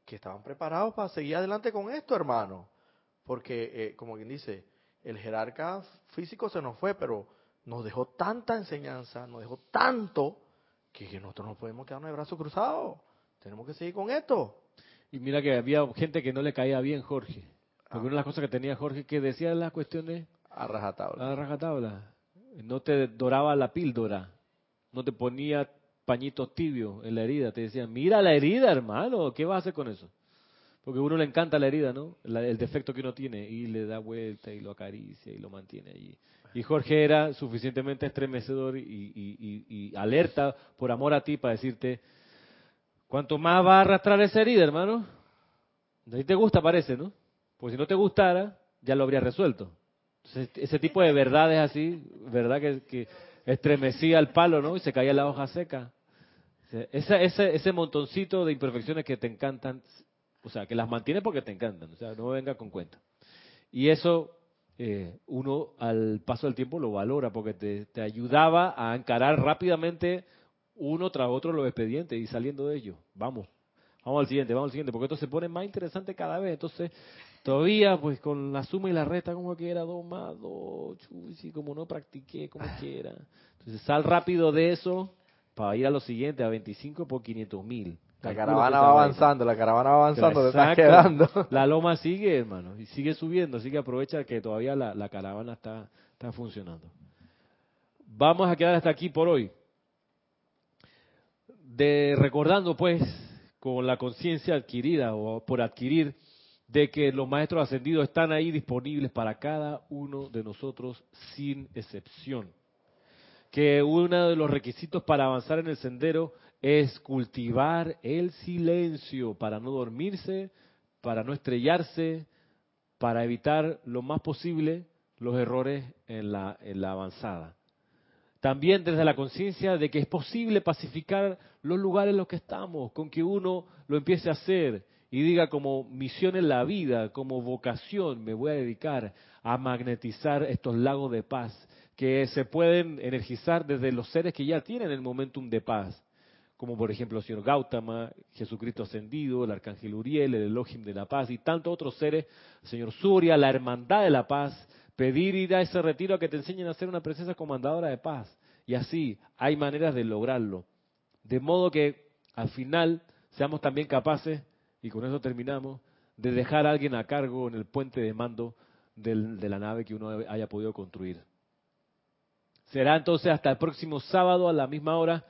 que estaban preparados para seguir adelante con esto, hermano. Porque, eh, como quien dice, el jerarca físico se nos fue, pero nos dejó tanta enseñanza, nos dejó tanto, que, nosotros no podemos quedarnos de brazos cruzados. Tenemos que seguir con esto. Y mira que había gente que no le caía bien Jorge. Porque Ah. una de las cosas que tenía Jorge que decía las cuestiones A rajatabla. a rajatabla. No te doraba la píldora. No te ponía pañitos tibios en la herida. Te decían, mira la herida, hermano. ¿Qué vas a hacer con eso? Porque a uno le encanta la herida, ¿no? La- el defecto que uno tiene. Y le da vuelta y lo acaricia y lo mantiene allí. Y Jorge era suficientemente estremecedor y, y- alerta por amor a ti para decirte, ¿cuánto más va a arrastrar esa herida, hermano? A ti te gusta, parece, ¿no? Pues si no te gustara, ya lo habría resuelto. Entonces, ese tipo de verdades así, ¿verdad? Que, estremecía el palo, ¿no? Y se caía la hoja seca. Esa- ese, ese montoncito de imperfecciones que te encantan, o sea, que las mantienes porque te encantan, o sea, no venga con cuenta. Y eso eh, uno al paso del tiempo lo valora porque te, te ayudaba a encarar rápidamente uno tras otro los expedientes y saliendo de ellos. Vamos, vamos al siguiente, vamos al siguiente, porque esto se pone más interesante cada vez. Entonces, todavía, pues con la suma y la resta, como que era 2 más 2, y como no practiqué como quiera. Entonces, sal rápido de eso para ir a lo siguiente, a 25 por 500 mil. La caravana va avanzando, la caravana va avanzando, te estás quedando. <laughs> La loma sigue, hermano, y sigue subiendo, así que aprovecha que todavía la, la caravana está, está funcionando. Vamos a quedar hasta aquí por hoy. De recordando pues con la conciencia adquirida o por adquirir de que los maestros ascendidos están ahí disponibles para cada uno de nosotros sin excepción. Que uno de los requisitos para avanzar en el sendero es cultivar el silencio para no dormirse, para no estrellarse, para evitar lo más posible los errores en la, avanzada. También desde la conciencia de que es posible pacificar los lugares en los que estamos, con que uno lo empiece a hacer y diga como misión en la vida, como vocación, me voy a dedicar a magnetizar estos lagos de paz que se pueden energizar desde los seres que ya tienen el momentum de paz, como por ejemplo el señor Gautama, Jesucristo ascendido, el arcángel Uriel, el Elohim de la paz y tantos otros seres, el señor Surya, la hermandad de la paz, pedir ir a ese retiro a que te enseñen a ser una presencia comandadora de paz. Y así hay maneras de lograrlo. De modo que al final seamos también capaces, y con eso terminamos, de dejar a alguien a cargo en el puente de mando del- de la nave que uno haya podido construir. Será entonces hasta el próximo sábado a la misma hora.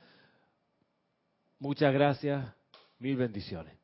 Muchas gracias, mil bendiciones.